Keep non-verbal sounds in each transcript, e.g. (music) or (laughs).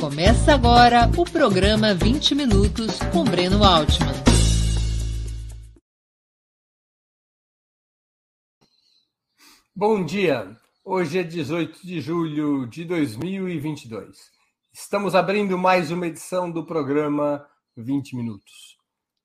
Começa agora o programa 20 Minutos com Breno Altman. Bom dia! Hoje é 18 de julho de 2022. Estamos abrindo mais uma edição do programa 20 Minutos.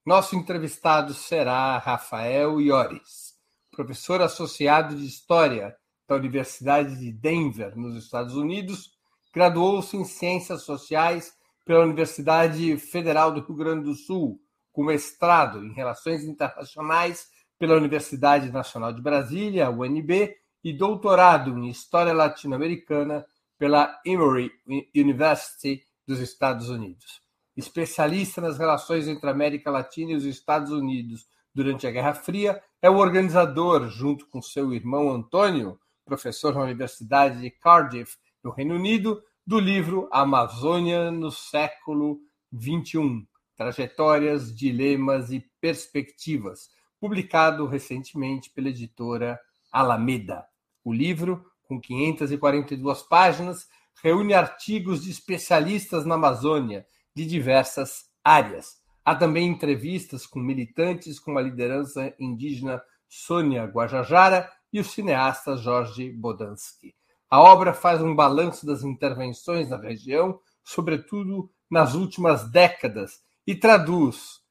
Nosso entrevistado será Rafael Iores, professor associado de História da Universidade de Denver, nos Estados Unidos Graduou-se em Ciências Sociais pela Universidade Federal do Rio Grande do Sul, com mestrado em Relações Internacionais pela Universidade Nacional de Brasília, UNB, e doutorado em História Latino-Americana pela Emory University dos Estados Unidos. Especialista nas relações entre a América Latina e os Estados Unidos durante a Guerra Fria, é o organizador, junto com seu irmão Antônio, professor na Universidade de Cardiff, no Reino Unido, do livro Amazônia no século XXI: Trajetórias, Dilemas e Perspectivas, publicado recentemente pela editora Alameda. O livro, com 542 páginas, reúne artigos de especialistas na Amazônia de diversas áreas. Há também entrevistas com militantes com a liderança indígena Sônia Guajajara e o cineasta Jorge Bodansky. A obra faz um balanço das intervenções na região, sobretudo nas últimas décadas, e traduz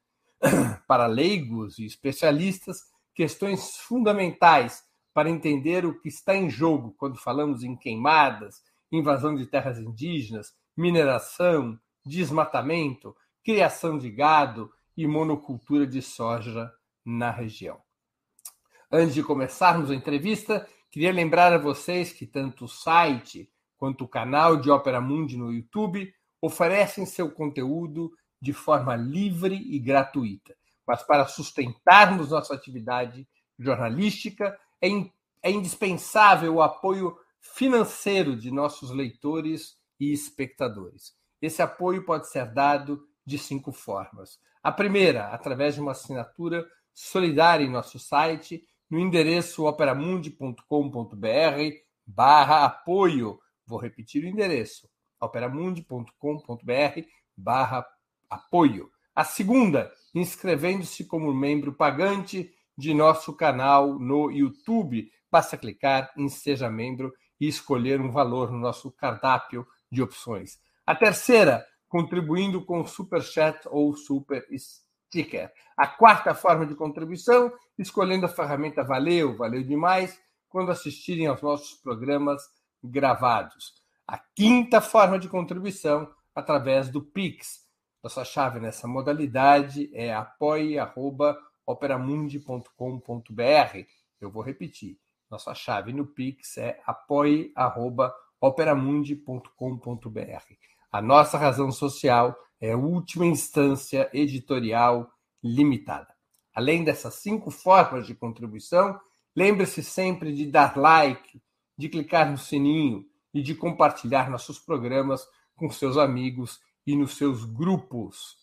(clears throat) para leigos e especialistas questões fundamentais para entender o que está em jogo quando falamos em queimadas, invasão de terras indígenas, mineração, desmatamento, criação de gado e monocultura de soja na região. Antes de começarmos a entrevista, Queria lembrar a vocês que tanto o site quanto o canal de Opera Mundi no YouTube oferecem seu conteúdo de forma livre e gratuita. Mas para sustentarmos nossa atividade jornalística, é, in, é indispensável o apoio financeiro de nossos leitores e espectadores. Esse apoio pode ser dado de cinco formas. A primeira, através de uma assinatura solidária em nosso site no endereço operamundi.com.br barra apoio. Vou repetir o endereço, operamundi.com.br barra apoio. A segunda, inscrevendo-se como membro pagante de nosso canal no YouTube. Basta clicar em Seja Membro e escolher um valor no nosso cardápio de opções. A terceira, contribuindo com Super Chat ou Super Sticker. A quarta forma de contribuição, escolhendo a ferramenta Valeu, valeu demais, quando assistirem aos nossos programas gravados. A quinta forma de contribuição, através do Pix. Nossa chave nessa modalidade é apoie.operamundi.com.br. Eu vou repetir. Nossa chave no Pix é apoie.operamundi.com.br. A nossa razão social é última instância editorial limitada. Além dessas cinco formas de contribuição, lembre-se sempre de dar like, de clicar no sininho e de compartilhar nossos programas com seus amigos e nos seus grupos.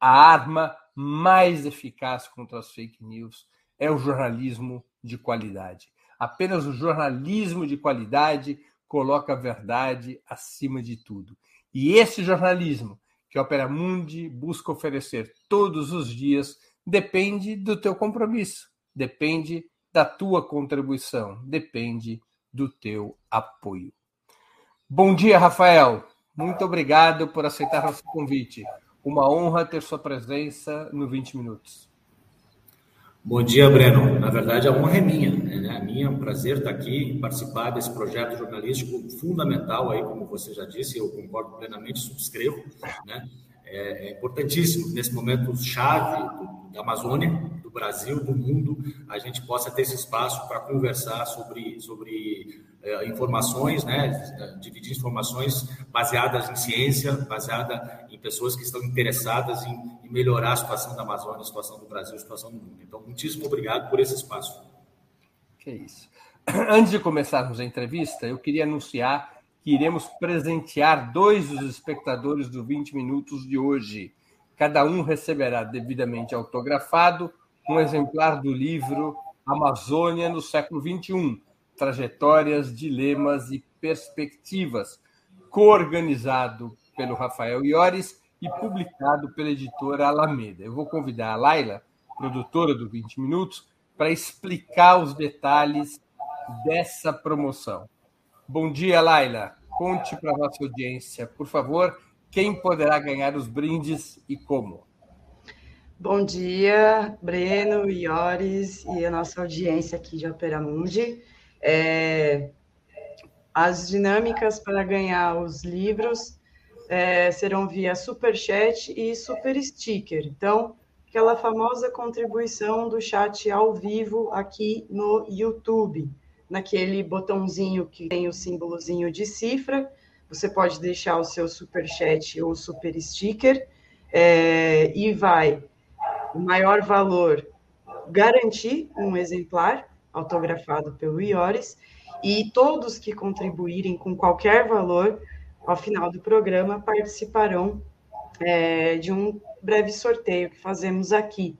A arma mais eficaz contra as fake news é o jornalismo de qualidade. Apenas o jornalismo de qualidade coloca a verdade acima de tudo. E esse jornalismo que a Opera Mundi busca oferecer todos os dias depende do teu compromisso, depende da tua contribuição, depende do teu apoio. Bom dia, Rafael. Muito obrigado por aceitar nosso convite. Uma honra ter sua presença no 20 Minutos. Bom dia, Breno. Na verdade, a honra é minha. Né? A minha é um prazer estar aqui, participar desse projeto jornalístico fundamental aí, como você já disse, eu concordo plenamente, subscrevo, né? É, é importantíssimo nesse momento chave da Amazônia, do Brasil, do mundo, a gente possa ter esse espaço para conversar sobre, sobre é, informações, né, dividir informações baseadas em ciência, baseada em pessoas que estão interessadas em, em melhorar a situação da Amazônia, a situação do Brasil, a situação do mundo. Então, muitíssimo obrigado por esse espaço. Que isso. (clears throat) Antes de começarmos a entrevista, eu queria anunciar que iremos presentear dois dos espectadores do 20 Minutos de hoje. Cada um receberá devidamente autografado um exemplar do livro Amazônia no século XXI Trajetórias, Dilemas e Perspectivas, coorganizado pelo Rafael Iores e publicado pela editora Alameda. Eu vou convidar a Laila, produtora do 20 Minutos, para explicar os detalhes dessa promoção. Bom dia, Laila. Conte para a nossa audiência, por favor, quem poderá ganhar os brindes e como. Bom dia, Breno, Iores e a nossa audiência aqui de Opera Mundi. É, as dinâmicas para ganhar os livros é, serão via Super Chat e Super Sticker. Então, aquela famosa contribuição do chat ao vivo aqui no YouTube, naquele botãozinho que tem o símbolozinho de cifra. Você pode deixar o seu Super Chat ou Super Sticker é, e vai o maior valor garantir um exemplar autografado pelo Iores e todos que contribuírem com qualquer valor ao final do programa participarão é, de um breve sorteio que fazemos aqui.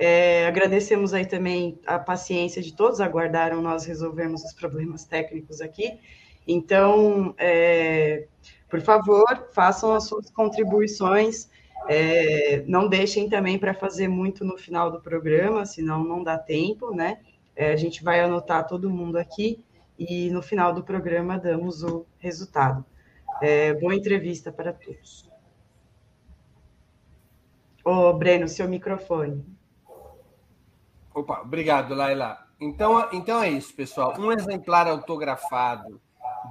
É, agradecemos aí também a paciência de todos, aguardaram nós resolvermos os problemas técnicos aqui. Então, é, por favor, façam as suas contribuições. É, não deixem também para fazer muito no final do programa, senão não dá tempo, né? É, a gente vai anotar todo mundo aqui e no final do programa damos o resultado. É, boa entrevista para todos. Ô, Breno, seu microfone. Opa, obrigado, Laila. Então, então é isso, pessoal. Um exemplar autografado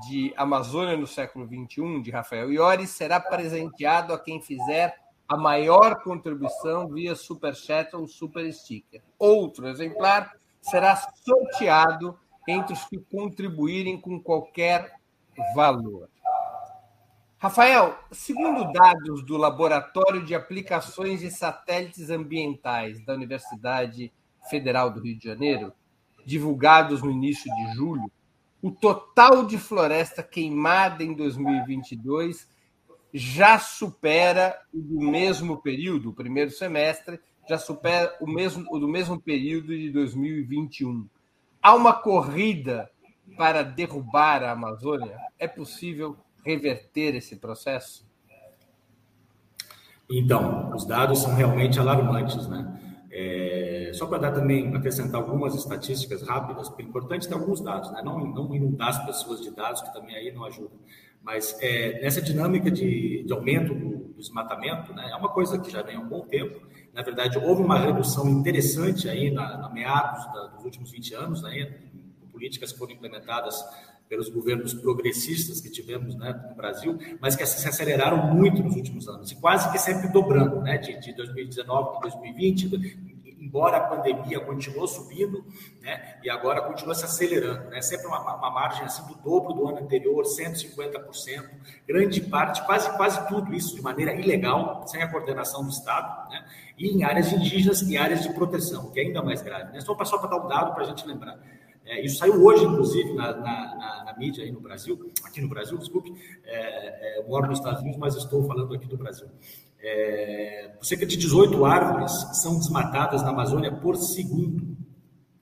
de Amazônia no século XXI, de Rafael Iori, será presenteado a quem fizer a maior contribuição via Superchat ou Super Sticker. Outro exemplar será sorteado entre os que contribuírem com qualquer valor. Rafael, segundo dados do Laboratório de Aplicações de Satélites Ambientais da Universidade Federal do Rio de Janeiro, divulgados no início de julho, o total de floresta queimada em 2022 já supera o do mesmo período, o primeiro semestre, já supera o mesmo o do mesmo período de 2021. Há uma corrida para derrubar a Amazônia? É possível reverter esse processo? Então, os dados são realmente alarmantes, né? É, só para dar também, acrescentar algumas estatísticas rápidas, é importante ter alguns dados, né? não, não inundar as pessoas de dados, que também aí não ajuda. Mas é, nessa dinâmica de, de aumento do, do, desmatamento, né, é uma coisa que já vem há um bom tempo. Na verdade, houve uma redução interessante aí na, na meados da, dos últimos 20 anos, né, políticas que foram implementadas pelos governos progressistas que tivemos né, no Brasil, mas que se aceleraram muito nos últimos anos, e quase que sempre dobrando, né, de, de 2019 para 2020, embora a pandemia continuou subindo, né, e agora continua se acelerando, né, sempre uma, uma margem assim do dobro do ano anterior, 150%, grande parte, quase quase tudo isso de maneira ilegal, sem a coordenação do Estado, né, e em áreas indígenas e áreas de proteção, que é ainda mais grave. Né? Só para dar um dado para a gente lembrar. É, isso saiu hoje, inclusive, na, na, na, na, mídia aí no Brasil, aqui no Brasil, desculpe. É, é, eu moro nos Estados Unidos, mas estou falando aqui do Brasil. É, cerca de 18 árvores são desmatadas na Amazônia por segundo.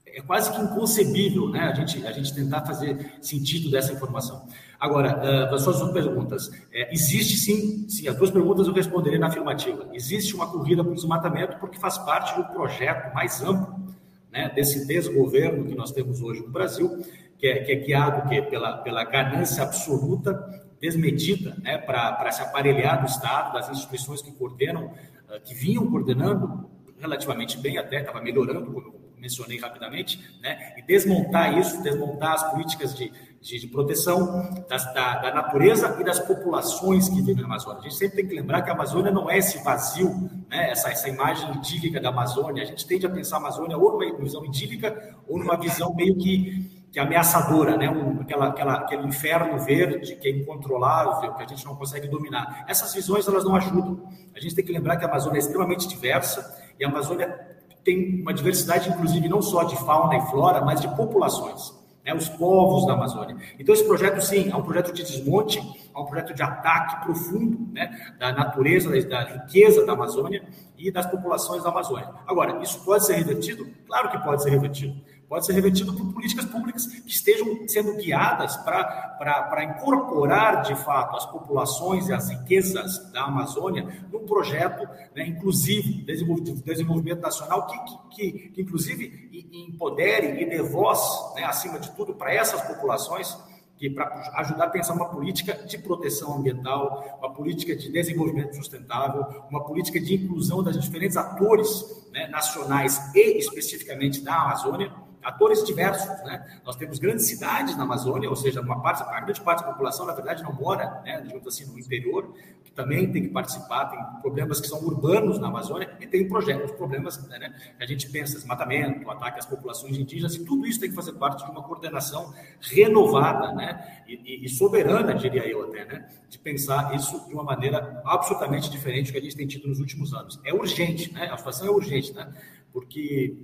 É quase que inconcebível né, a, gente, a gente tentar fazer sentido dessa informação. Agora, uh, as suas duas perguntas. É, existe sim, sim, as duas perguntas eu responderei na afirmativa. Existe uma corrida para o desmatamento porque faz parte do projeto mais amplo né, desse desgoverno que nós temos hoje no Brasil, que é, que é guiado que, pela, pela ganância absoluta, desmedida, né, para se aparelhar do Estado, das instituições que coordenam, uh, que vinham coordenando relativamente bem, até estava melhorando, como eu mencionei rapidamente, né, e desmontar isso, desmontar as políticas de, de, de proteção das, da, da, natureza e das populações que vivem na Amazônia. A gente sempre tem que lembrar que a Amazônia não é esse vazio, né, essa, essa imagem idílica da Amazônia. A gente tende a pensar a Amazônia ou numa visão idílica ou numa visão meio que, que ameaçadora, né, um, aquela, aquela, aquele inferno verde que é incontrolável, que a gente não consegue dominar. Essas visões elas não ajudam. A gente tem que lembrar que a Amazônia é extremamente diversa e a Amazônia tem uma diversidade, inclusive, não só de fauna e flora, mas de populações né, os povos da Amazônia. Então, esse projeto, sim, é um projeto de desmonte, é um projeto de ataque profundo né, da natureza, da riqueza da Amazônia e das populações da Amazônia. Agora, isso pode ser revertido? Claro que pode ser revertido. Pode ser revertido por políticas públicas que estejam sendo guiadas para incorporar, de fato, as populações e as riquezas da Amazônia num projeto né, inclusivo, de desenvolvimento nacional, que, que, que, que inclusive empodere e dê voz, né, acima de tudo, para essas populações que para ajudar a pensar uma política de proteção ambiental, uma política de desenvolvimento sustentável, uma política de inclusão das diferentes atores né, nacionais e especificamente da Amazônia, atores diversos, né? Nós temos grandes cidades na Amazônia, ou seja, uma parte, a grande parte da população, na verdade, não mora, né, digamos assim, no interior, que também tem que participar, tem problemas que são urbanos na Amazônia e tem projetos, problemas, né, né, que a gente pensa, desmatamento, ataque às populações indígenas, e tudo isso tem que fazer parte de uma coordenação renovada, né, e, e soberana, diria eu até, né, de pensar isso de uma maneira absolutamente diferente do que a gente tem tido nos últimos anos. É urgente, né, a situação é urgente, né, porque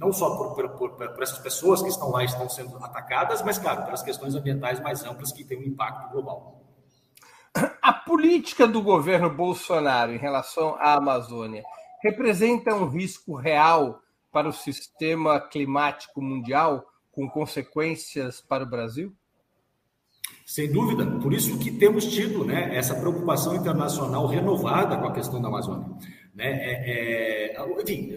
não só por, por, por, essas pessoas que estão lá e estão sendo atacadas, mas, claro, pelas questões ambientais mais amplas que têm um impacto global. A política do governo Bolsonaro em relação à Amazônia representa um risco real para o sistema climático mundial, com consequências para o Brasil? Sem dúvida, por isso que temos tido né, essa preocupação internacional renovada com a questão da Amazônia. Né? É, é, enfim,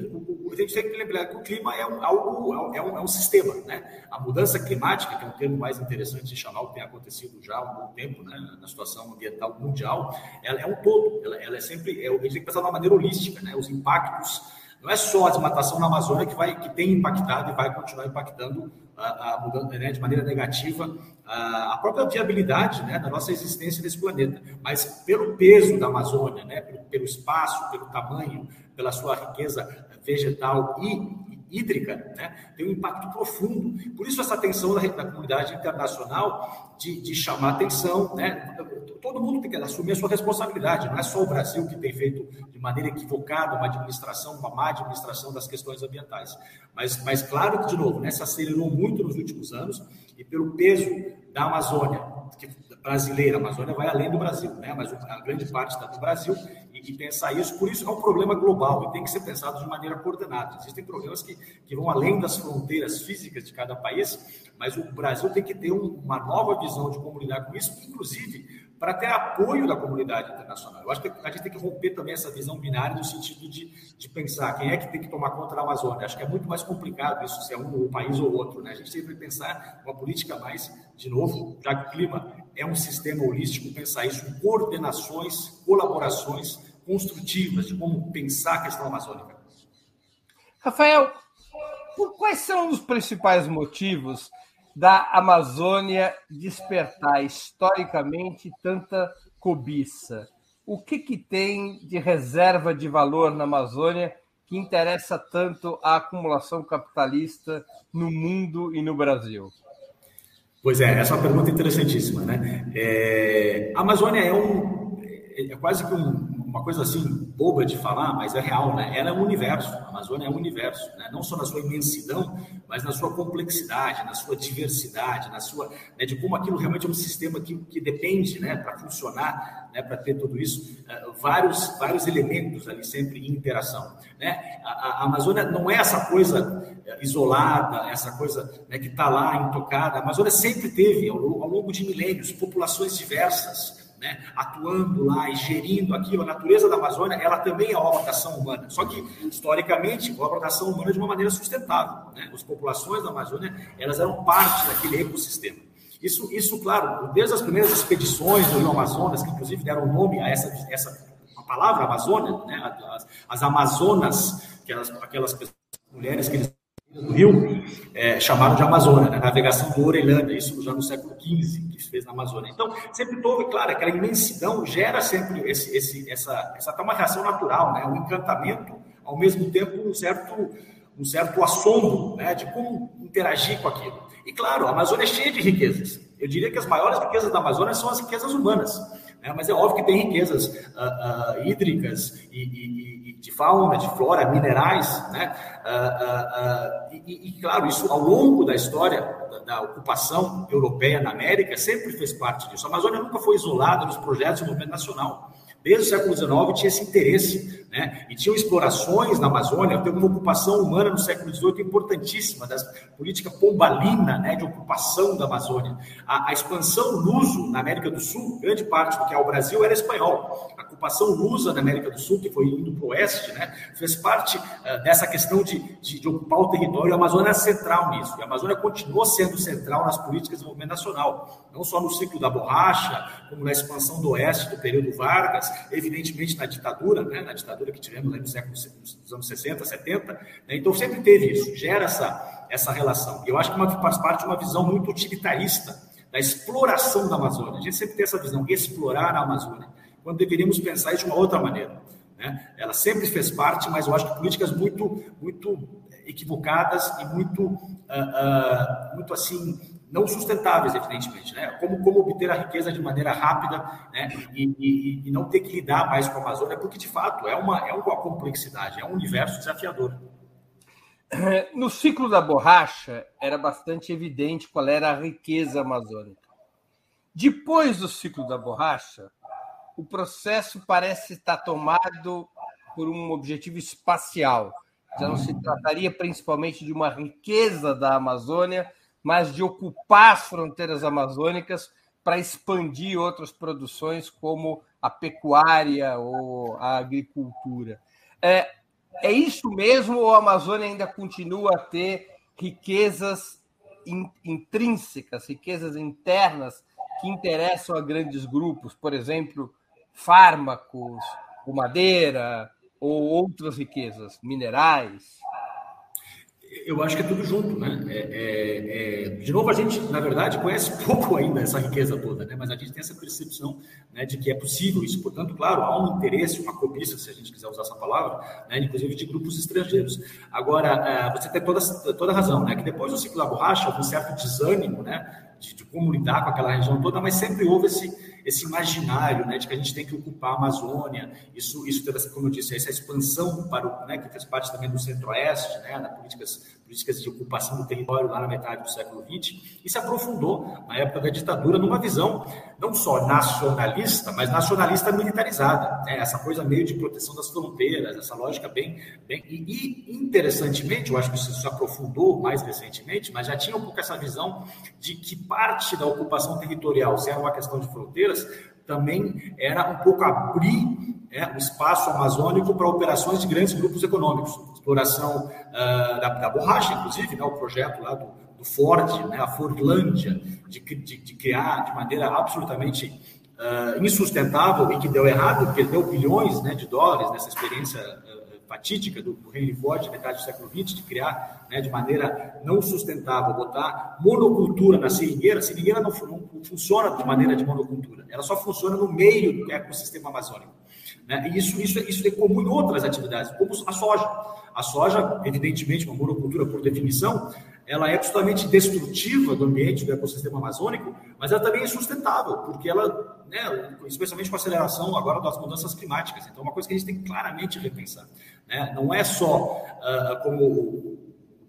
a gente tem que lembrar que o clima é um, algo, é um, é um sistema. Né? A mudança climática, que é um termo mais interessante de chamar, o que tem acontecido já há um bom tempo né, na situação ambiental mundial, ela é um todo, ela, ela é sempre, é, a gente tem que pensar de uma maneira holística, né? os impactos não é só a desmatação na Amazônia que, vai, que tem impactado e vai continuar impactando a, a mudança, né, de maneira negativa a, a própria viabilidade né, da nossa existência nesse planeta. Mas pelo peso da Amazônia, né, pelo, pelo espaço, pelo tamanho, pela sua riqueza vegetal e hídrica, né, tem um impacto profundo. Por isso essa atenção da, da comunidade internacional de, de, chamar atenção, né, todo mundo tem que assumir a sua responsabilidade, não é só o Brasil que tem feito de maneira equivocada uma administração, uma má administração das questões ambientais. Mas, mas claro que, de novo, né, se acelerou muito nos últimos anos e pelo peso da Amazônia, que brasileira, a Amazônia vai além do Brasil, né, mas a grande parte está no Brasil, e pensar isso, por isso é um problema global e tem que ser pensado de maneira coordenada. Existem problemas que, que vão além das fronteiras físicas de cada país, mas o Brasil tem que ter um, uma nova visão de como lidar com isso, inclusive para ter apoio da comunidade internacional. Eu acho que a gente tem que romper também essa visão binária no sentido de, de pensar quem é que tem que tomar conta da Amazônia. Acho que é muito mais complicado isso, se é um, um país ou outro. Né? A gente tem que pensar uma política mais, de novo, já que o clima é um sistema holístico, pensar isso coordenações, colaborações construtivas de como pensar a questão amazônica. Rafael, quais são os principais motivos da Amazônia despertar historicamente tanta cobiça? O que, que tem de reserva de valor na Amazônia que interessa tanto a acumulação capitalista no mundo e no Brasil? Pois é, essa é uma pergunta interessantíssima, né? É, a Amazônia é um é quase que um, uma coisa assim boba de falar, mas é real, né? Ela é um universo, a Amazônia é um universo, né? não só na sua imensidão, mas na sua complexidade, na sua diversidade, na sua, né, de como aquilo realmente é um sistema que, que depende, né, para funcionar, né, para ter tudo isso, uh, vários vários elementos ali sempre em interação, né? A, a Amazônia não é essa coisa eh, isolada, essa coisa né, que está lá intocada. A Amazônia sempre teve, ao, ao longo de milênios, populações diversas né, atuando lá e gerindo aquilo, a natureza da Amazônia, ela também é obra da ação humana. Só que, historicamente, obra da ação humana de uma maneira sustentável. Né? As populações da Amazônia, elas eram parte daquele ecossistema. Isso, isso, claro, desde as primeiras expedições do Rio Amazonas, que inclusive deram nome a essa, essa a palavra Amazônia, né? as, as Amazonas, aquelas, aquelas mulheres que eles do rio, é, chamaram de Amazônia, né? navegação do Orelhândia, isso já no século XV, que se fez na Amazônia. Então, sempre houve, claro, aquela imensidão gera sempre esse, esse, essa, essa tá uma reação natural, né? um encantamento, ao mesmo tempo um certo, um certo assombro né? de como interagir com aquilo. E, claro, a Amazônia é cheia de riquezas. Eu diria que as maiores riquezas da Amazônia são as riquezas humanas. Né? Mas é óbvio que tem riquezas uh, uh, hídricas e, e, e, de fauna, de flora, minerais. Né? Uh, e, e, claro, isso ao longo da história da, da, ocupação europeia na América sempre fez parte disso. A Amazônia nunca foi isolada nos projetos de movimento nacional. Desde o século XIX tinha esse interesse, né? E tinham explorações na Amazônia, teve uma ocupação humana no século XVIII importantíssima, da política pombalina, né, de ocupação da Amazônia. A, a expansão luso na América do Sul, grande parte do que é o Brasil era espanhol. A ocupação lusa na América do Sul, que foi indo para o oeste, né, fez parte uh, dessa questão de, de, de, ocupar o território. A Amazônia é central nisso. E a Amazônia continuou sendo central nas políticas de desenvolvimento nacional, não só no ciclo da borracha, como na expansão do oeste do período Vargas, evidentemente na ditadura, né, na ditadura que tivemos século, nos anos 60, 70. Né, então sempre teve isso, gera essa, essa relação. E eu acho que uma, faz parte de uma visão muito utilitarista da exploração da Amazônia. A gente sempre tem essa visão, explorar a Amazônia, quando deveríamos pensar de uma outra maneira. Né? Ela sempre fez parte, mas eu acho que políticas muito, muito equivocadas e muito, uh, uh, muito assim, não sustentáveis, evidentemente, né? Como, como obter a riqueza de maneira rápida, né? E, e, e, não ter que lidar mais com a Amazônia, porque de fato é uma, é uma complexidade, é um universo desafiador. No ciclo da borracha, era bastante evidente qual era a riqueza amazônica. Depois do ciclo da borracha, o processo parece estar tomado por um objetivo espacial. Já não se trataria principalmente de uma riqueza da Amazônia, mas de ocupar as fronteiras amazônicas para expandir outras produções, como a pecuária ou a agricultura. É, é isso mesmo ou a Amazônia ainda continua a ter riquezas in, intrínsecas, riquezas internas que interessam a grandes grupos, por exemplo, fármacos, madeira, ou outras riquezas, minerais? Eu acho que é tudo junto, né? É, é, é... De novo, a gente, na verdade, conhece (laughs) pouco ainda essa riqueza toda, né? Mas a gente tem essa percepção né, de que é possível isso. Portanto, claro, há um interesse, uma cobiça, se a gente quiser usar essa palavra, né, inclusive de grupos estrangeiros. Agora, é, você tem toda, toda razão, né? Que depois do ciclo da borracha, houve um certo desânimo, né? De, de como lidar com aquela região toda, mas sempre houve esse esse imaginário né, de que a gente tem que ocupar a Amazônia, isso, isso como eu disse, essa expansão para o, né, que fez parte também do Centro-Oeste, né, nas políticas, políticas de ocupação do território lá na metade do século XX, e se aprofundou na época da ditadura numa visão não só nacionalista, mas nacionalista militarizada, né, essa coisa meio de proteção das fronteiras, essa lógica bem, bem e, e interessantemente, eu acho que isso se aprofundou mais recentemente, mas já tinha um pouco essa visão de que parte da ocupação territorial, se era uma questão de fronteira também era um pouco abrir é, o espaço amazônico para operações de grandes grupos econômicos, exploração uh, da, da, borracha, inclusive, né, o projeto lá do, do Ford, né, a Fordlândia, de, de, de criar de maneira absolutamente uh, insustentável e que deu errado, perdeu bilhões né, de dólares nessa experiência uh, fatídica do, Henry Ford, metade do século XX, de criar né, de maneira não sustentável, botar monocultura na seringueira. A seringueira não, não, funciona de maneira de monocultura, ela só funciona no meio do ecossistema amazônico. Né? E isso, isso, isso é comum em outras atividades, como a soja. A soja, evidentemente, uma monocultura por definição, ela é absolutamente destrutiva do ambiente do ecossistema amazônico, mas ela também é sustentável, porque ela, né, especialmente com a aceleração agora das mudanças climáticas, então é uma coisa que a gente tem que claramente repensar. Né? Não é só uh, como o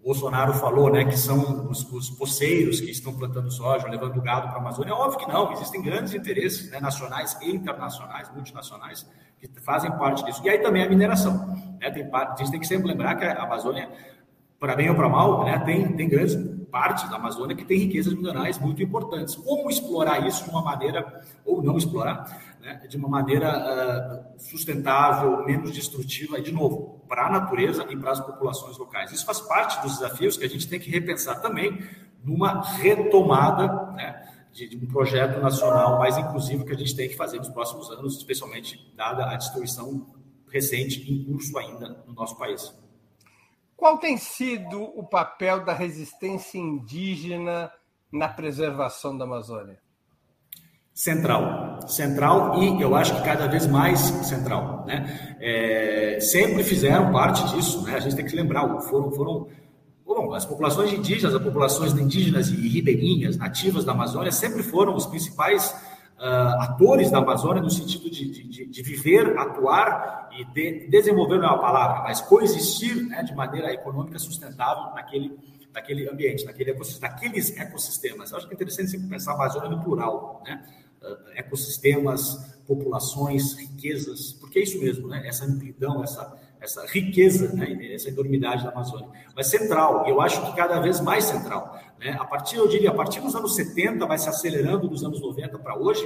Bolsonaro falou, né, que são os, os poceiros que estão plantando soja, levando gado para a Amazônia. É óbvio que não, existem grandes interesses né, nacionais e internacionais, multinacionais, que fazem parte disso. E aí também a mineração. Né? Tem, a gente tem que sempre lembrar que a Amazônia para bem ou para mal, né, tem, tem grandes partes da Amazônia que tem riquezas minerais muito importantes. Como explorar isso de uma maneira, ou não explorar, né, de uma maneira uh, sustentável, menos destrutiva, e de novo, para a natureza e para as populações locais. Isso faz parte dos desafios que a gente tem que repensar também numa retomada né, de, de um projeto nacional mais inclusivo que a gente tem que fazer nos próximos anos, especialmente dada a destruição recente em curso ainda no nosso país. Qual tem sido o papel da resistência indígena na preservação da Amazônia? Central, central e eu acho que cada vez mais central, né? É, sempre fizeram parte disso, né? A gente tem que lembrar, foram, foram bom, as populações indígenas, as populações indígenas e ribeirinhas, nativas da Amazônia, sempre foram os principais uh, atores da Amazônia no sentido de, de, de viver, atuar e de, desenvolver não é uma palavra, mas coexistir né, de maneira econômica sustentável naquele, naquele ambiente, naquele naqueles ecossistemas. Eu acho que é interessante sempre pensar a Amazônia no plural, né? Ecossistemas, populações, riquezas, porque é isso mesmo, né? essa amplidão, essa, essa riqueza, né? essa enormidade da Amazônia. Mas central, eu acho que cada vez mais central. Né? A partir, eu diria, a partir dos anos 70, vai se acelerando dos anos 90 para hoje,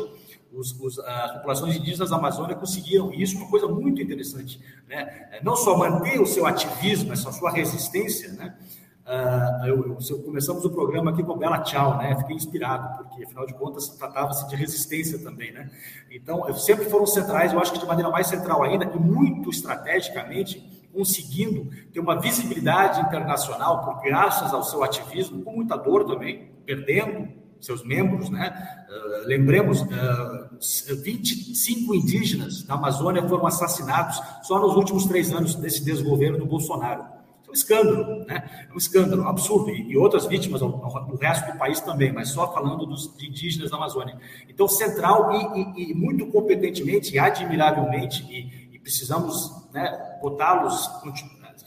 os, os, as populações indígenas da Amazônia conseguiram, e isso é uma coisa muito interessante, né? não só manter o seu ativismo, essa sua resistência, né? Uh, eu, eu, começamos o programa aqui com Bela Tchau, né? Fiquei inspirado, porque afinal de contas tratava-se de resistência também, né? Então, sempre foram centrais, eu acho que de maneira mais central ainda, e muito estrategicamente, conseguindo ter uma visibilidade internacional, por graças ao seu ativismo, com muita dor também, perdendo seus membros, né? Uh, lembremos, uh, 25 indígenas na Amazônia foram assassinados só nos últimos três anos desse desgoverno do Bolsonaro um escândalo, né? É um escândalo absurdo. E, outras vítimas no resto do país também, mas só falando dos indígenas da Amazônia. Então, central e, e, e muito competentemente e admiravelmente, e, precisamos né, botá-los,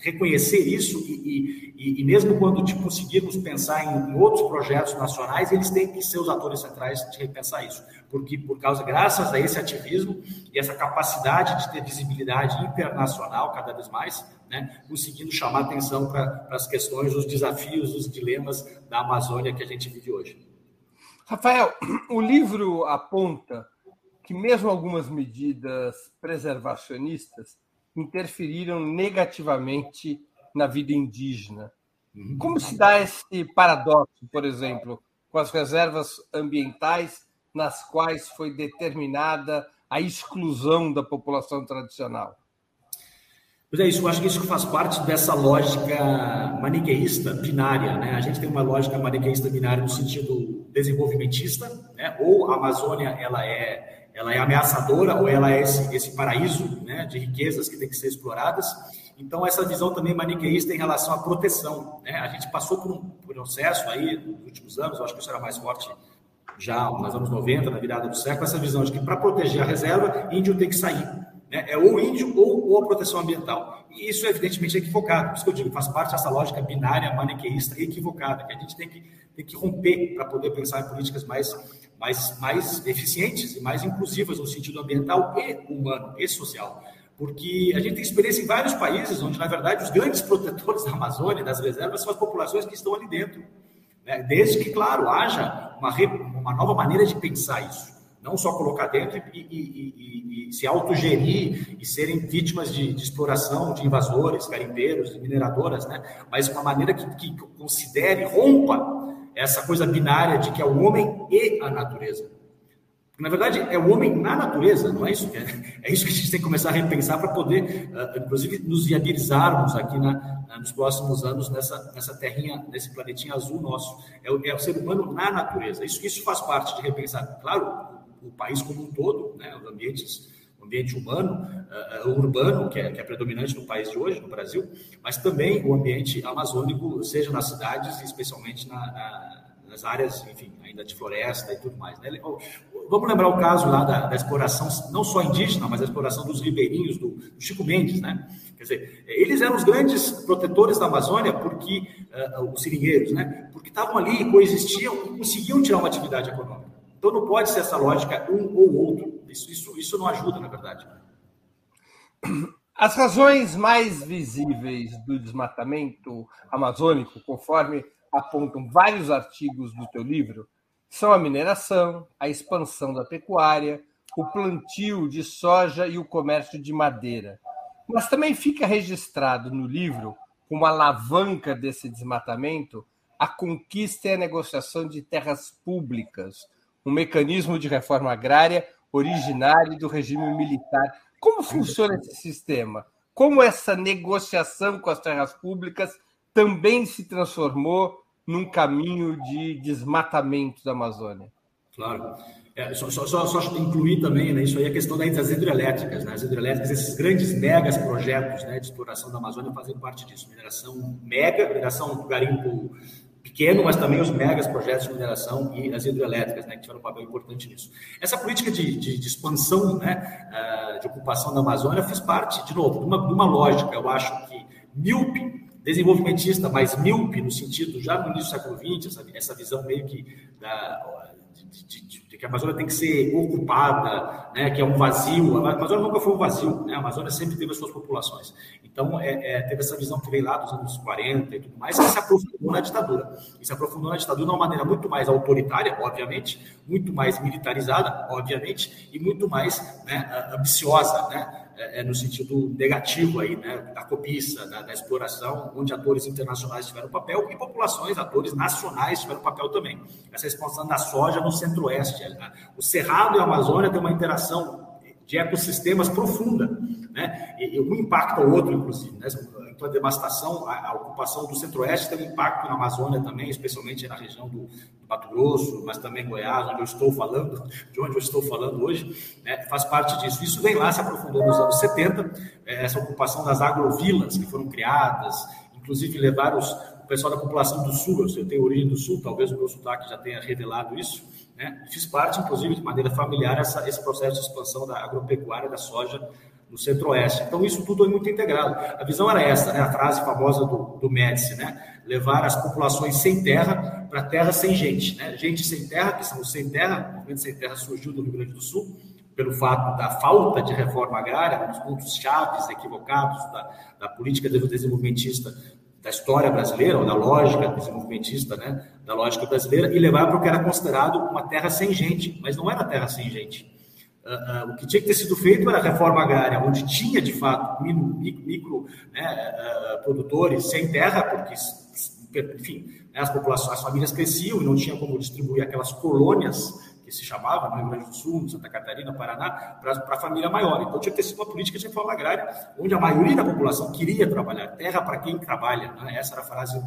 reconhecer isso e, mesmo quando de conseguirmos pensar em, em, outros projetos nacionais, eles têm que ser os atores centrais de repensar isso, porque por causa, graças a esse ativismo e essa capacidade de ter visibilidade internacional cada vez mais, né, conseguindo chamar atenção para as questões, os desafios, os dilemas da Amazônia que a gente vive hoje. Rafael, (clears throat) o livro aponta que mesmo algumas medidas preservacionistas interferiram negativamente na vida indígena. Uhum. Como se dá esse paradoxo, por exemplo, com as reservas ambientais nas quais foi determinada a exclusão da população tradicional? Pois é, isso, eu acho que isso faz parte dessa lógica maniqueísta binária. Né? A gente tem uma lógica maniqueísta binária no sentido desenvolvimentista, né? ou a Amazônia ela é ela é ameaçadora ou ela é esse, esse paraíso né, de riquezas que tem que ser exploradas. Então, essa visão também maniqueísta em relação à proteção. Né? A gente passou por um processo aí nos últimos anos, eu acho que isso era mais forte já nos anos 90, na virada do século, essa visão de que para proteger a reserva, índio tem que sair. Né? É ou índio ou, ou a proteção ambiental. E isso, evidentemente, é equivocado. Por isso que eu digo, faz parte dessa lógica binária maniqueísta equivocada, que a gente tem que, tem que romper para poder pensar em políticas mais mais, mais eficientes e mais inclusivas no sentido ambiental e humano e social. Porque a gente tem experiência em vários países onde, na verdade, os grandes protetores (laughs) da Amazônia, das reservas, são as populações que estão ali dentro. Né? Desde que, claro, haja uma, uma nova maneira de pensar isso. Não só colocar dentro e, e, e, e se autogerir e serem vítimas de, de, exploração de invasores, garimpeiros, mineradoras, né? mas uma maneira que, que considere, rompa essa coisa binária de que é o homem e a natureza. Na verdade, é o homem na natureza, não é isso? É, é isso que a gente tem que começar a repensar para poder, uh, inclusive, nos viabilizarmos aqui na, nos próximos anos nessa, nessa terrinha, nesse planetinha azul nosso. É o, é o, ser humano na natureza. Isso, isso faz parte de repensar, claro, o, o país como um todo, né, os ambientes ambiente humano, uh, urbano, que é, que é, predominante no país de hoje, no Brasil, mas também o ambiente amazônico, seja nas cidades, especialmente na, na, nas áreas, enfim, ainda de floresta e tudo mais. Né? Vamos lembrar o caso lá da, da, exploração, não só indígena, mas a exploração dos ribeirinhos, do, do, Chico Mendes, né? Quer dizer, eles eram os grandes protetores da Amazônia, porque, uh, os seringueiros, né? Porque estavam ali, coexistiam e conseguiam tirar uma atividade econômica. Então não pode ser essa lógica um ou outro. Isso, isso, isso não ajuda, na verdade. As razões mais visíveis do desmatamento amazônico, conforme apontam vários artigos do teu livro, são a mineração, a expansão da pecuária, o plantio de soja e o comércio de madeira. Mas também fica registrado no livro, como alavanca desse desmatamento, a conquista e a negociação de terras públicas, um mecanismo de reforma agrária originário do regime militar. Como funciona esse sistema? Como essa negociação com as terras públicas também se transformou num caminho de desmatamento da Amazônia? Claro. É, só, só, só, só, incluir também né, isso aí a questão das hidrelétricas. Né? As hidrelétricas, esses grandes megas projetos né, de exploração da Amazônia fazem parte disso. Mineração mega, mineração garimpo pequeno, mas também os megas projetos de mineração e as hidrelétricas, né, que tiveram um papel importante nisso. Essa política de, de, de expansão, né, uh, de ocupação da Amazônia fez parte, de novo, de uma, de uma lógica, eu acho que míope, desenvolvimentista, mas míope no sentido, já no início do século XX, essa, essa visão meio que da, de, de, de, que a Amazônia tem que ser ocupada, né, que é um vazio. A Amazônia nunca foi um vazio, né? a Amazônia sempre teve as suas populações. Então, é, é, teve essa visão que veio lá dos anos 40 e tudo mais, que se aprofundou na ditadura. E se aprofundou na ditadura de uma maneira muito mais autoritária, obviamente, muito mais militarizada, obviamente, e muito mais né, ambiciosa, né? É, é, no sentido negativo aí, né, da cobiça, da, da, exploração, onde atores internacionais tiveram papel e populações, atores nacionais tiveram papel também. Essa expansão da soja no centro-oeste. O Cerrado e a Amazônia têm uma interação de ecossistemas profunda, né? E, e um impacta o outro, inclusive, né? Então, a devastação, a, a ocupação do centro-oeste tem um impacto na Amazônia também, especialmente na região do, do Mato Grosso, mas também Goiás, onde eu estou falando, de onde eu estou falando hoje, né? faz parte disso. Isso vem lá, se aprofundou nos anos 70, é, essa ocupação das agrovilas que foram criadas, inclusive levaram os, o pessoal da população do Sul, eu tenho origem do Sul, talvez o meu sotaque já tenha revelado isso, né? Fiz parte, inclusive, de maneira familiar, essa, esse processo de expansão da agropecuária da soja no centro-oeste. Então, isso tudo é muito integrado. A visão era essa, né? a frase famosa do, do Médici, né? levar as populações sem terra para terra sem gente. Né? Gente sem terra, que são os sem terra, o movimento sem terra surgiu do Rio Grande do Sul, pelo fato da falta de reforma agrária, um dos pontos chaves equivocados da, da política desenvolvimentista da história brasileira, ou da lógica desenvolvimentista, né, da lógica brasileira, e levar para o que era considerado uma terra sem gente, mas não era terra sem gente. Uh, o que tinha que ter sido feito era a reforma agrária, onde tinha, de fato, micro, micro né, uh, produtores sem terra, porque, enfim, né, as populações, as famílias cresciam e não tinha como distribuir aquelas colônias que se chamava no Rio Grande do Sul, Santa Catarina, Paraná, para a família maior. Então tinha que ter sido uma política de reforma agrária, onde a maioria da população queria trabalhar. Terra para quem trabalha. Né? Essa era a frase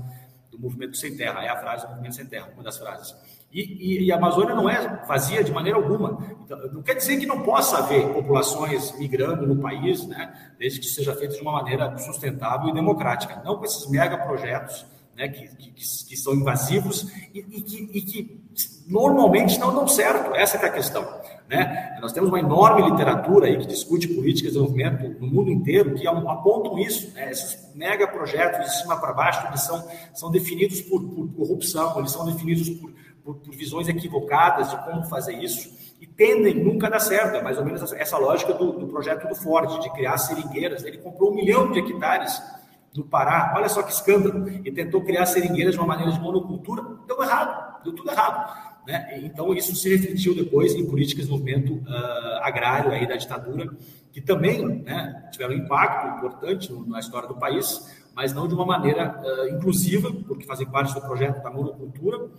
do movimento sem terra, é a frase do movimento sem terra, uma das frases. E, e, e, a Amazônia não é vazia de maneira alguma. Então, não quer dizer que não possa haver populações migrando no país, né, desde que seja feito de uma maneira sustentável e democrática. Não com esses mega projetos né, que, que, que, são invasivos e, e, que, e, que, normalmente não dão certo. Essa é a questão. Né? Nós temos uma enorme literatura aí que discute política de desenvolvimento no mundo inteiro que apontam isso. Né? Esses mega projetos de cima para baixo eles são, são definidos por, por corrupção, eles são definidos por, por, por, visões equivocadas de como fazer isso e tendem nunca a dar certo. É mais ou menos essa, essa lógica do, do projeto do Ford, de criar seringueiras. Ele comprou um milhão de hectares do Pará, olha só que escândalo, e tentou criar seringueiras de uma maneira de monocultura, deu errado, deu tudo errado. Né? Então, isso se refletiu depois em políticas de desenvolvimento uh, agrário aí da ditadura, que também né, tiveram um impacto importante na história do país, mas não de uma maneira uh, inclusiva, porque fazem parte do projeto da monocultura,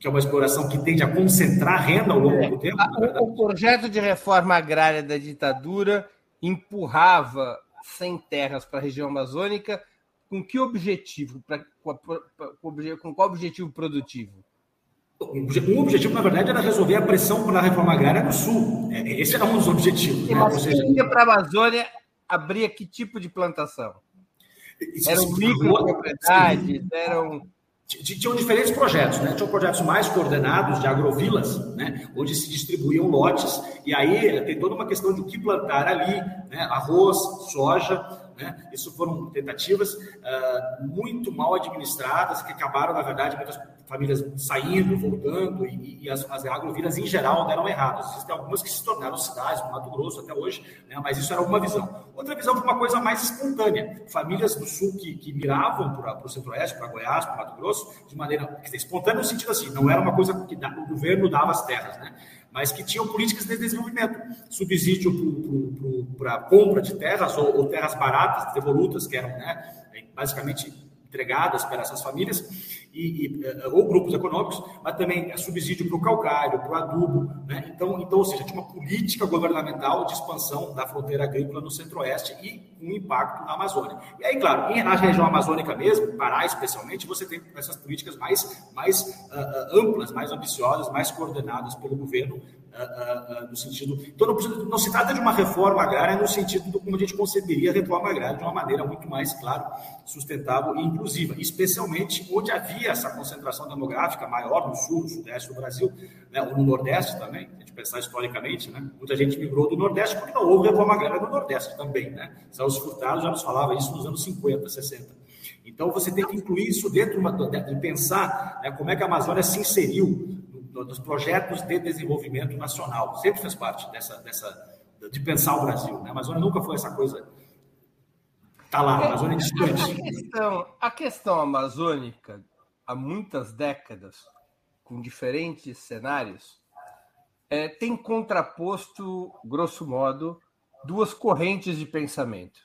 que é uma exploração que tende a concentrar renda ao longo do tempo. O projeto de reforma agrária da ditadura empurrava sem terras para a região amazônica com que objetivo? Pra, com, com qual objetivo produtivo? Um objetivo, na verdade, era resolver a pressão pela reforma agrária no Sul. É, esse era um dos objetivos. Né? Mas seja... para a Amazônia, abria que tipo de plantação? Eram micropropriedades? Eram tinham diferentes projetos, né? Tinham projetos mais coordenados de agrovilas, né? Onde se distribuíam lotes e aí tem toda uma questão de o que plantar ali, né? Arroz, soja, né? Isso foram tentativas uh, muito mal administradas, que acabaram, na verdade, muitas famílias saindo, voltando, e, e as, as em geral, deram errado. Existem algumas que se tornaram cidades, no Mato Grosso até hoje, né? mas isso era uma visão. Outra visão foi uma coisa mais espontânea. Famílias do Sul que, que miravam para o Centro-Oeste, para Goiás, para Mato Grosso, de maneira espontânea no sentido assim, não era uma coisa que o governo dava as terras, né? mas que tinham políticas de desenvolvimento, subsídio para compra de terras ou, ou, terras baratas, devolutas, que eram né, basicamente entregadas para essas famílias, e, e, eh, ou grupos econômicos, mas também subsídio para o calcário, para o adubo. Né? Então, então, ou seja, tinha uma política governamental de expansão da fronteira agrícola no centro-oeste e um impacto na Amazônia. E aí, claro, na região amazônica mesmo, Pará especialmente, você tem essas políticas mais, mais uh, amplas, mais ambiciosas, mais coordenadas pelo governo no sentido. Então, não, não, se trata de uma reforma agrária no sentido do como a gente conceberia a reforma agrária de uma maneira muito mais, claro, sustentável e inclusiva, especialmente onde havia essa concentração demográfica maior no sul, no sudeste do Brasil, né, ou no nordeste também, a gente pensar historicamente, né, muita gente migrou do nordeste porque não houve reforma agrária no nordeste também, né? Celso Furtado já nos falava isso nos anos 50, 60. Então, você tem que incluir isso dentro de, uma, pensar né, como é que a Amazônia se inseriu dos projetos de desenvolvimento nacional. Sempre fez parte dessa, dessa de pensar o Brasil. Né? A Amazônia nunca foi essa coisa. Está lá, a Amazônia é distante. A questão, a questão amazônica, há muitas décadas, com diferentes cenários, é, tem contraposto, grosso modo, duas correntes de pensamento: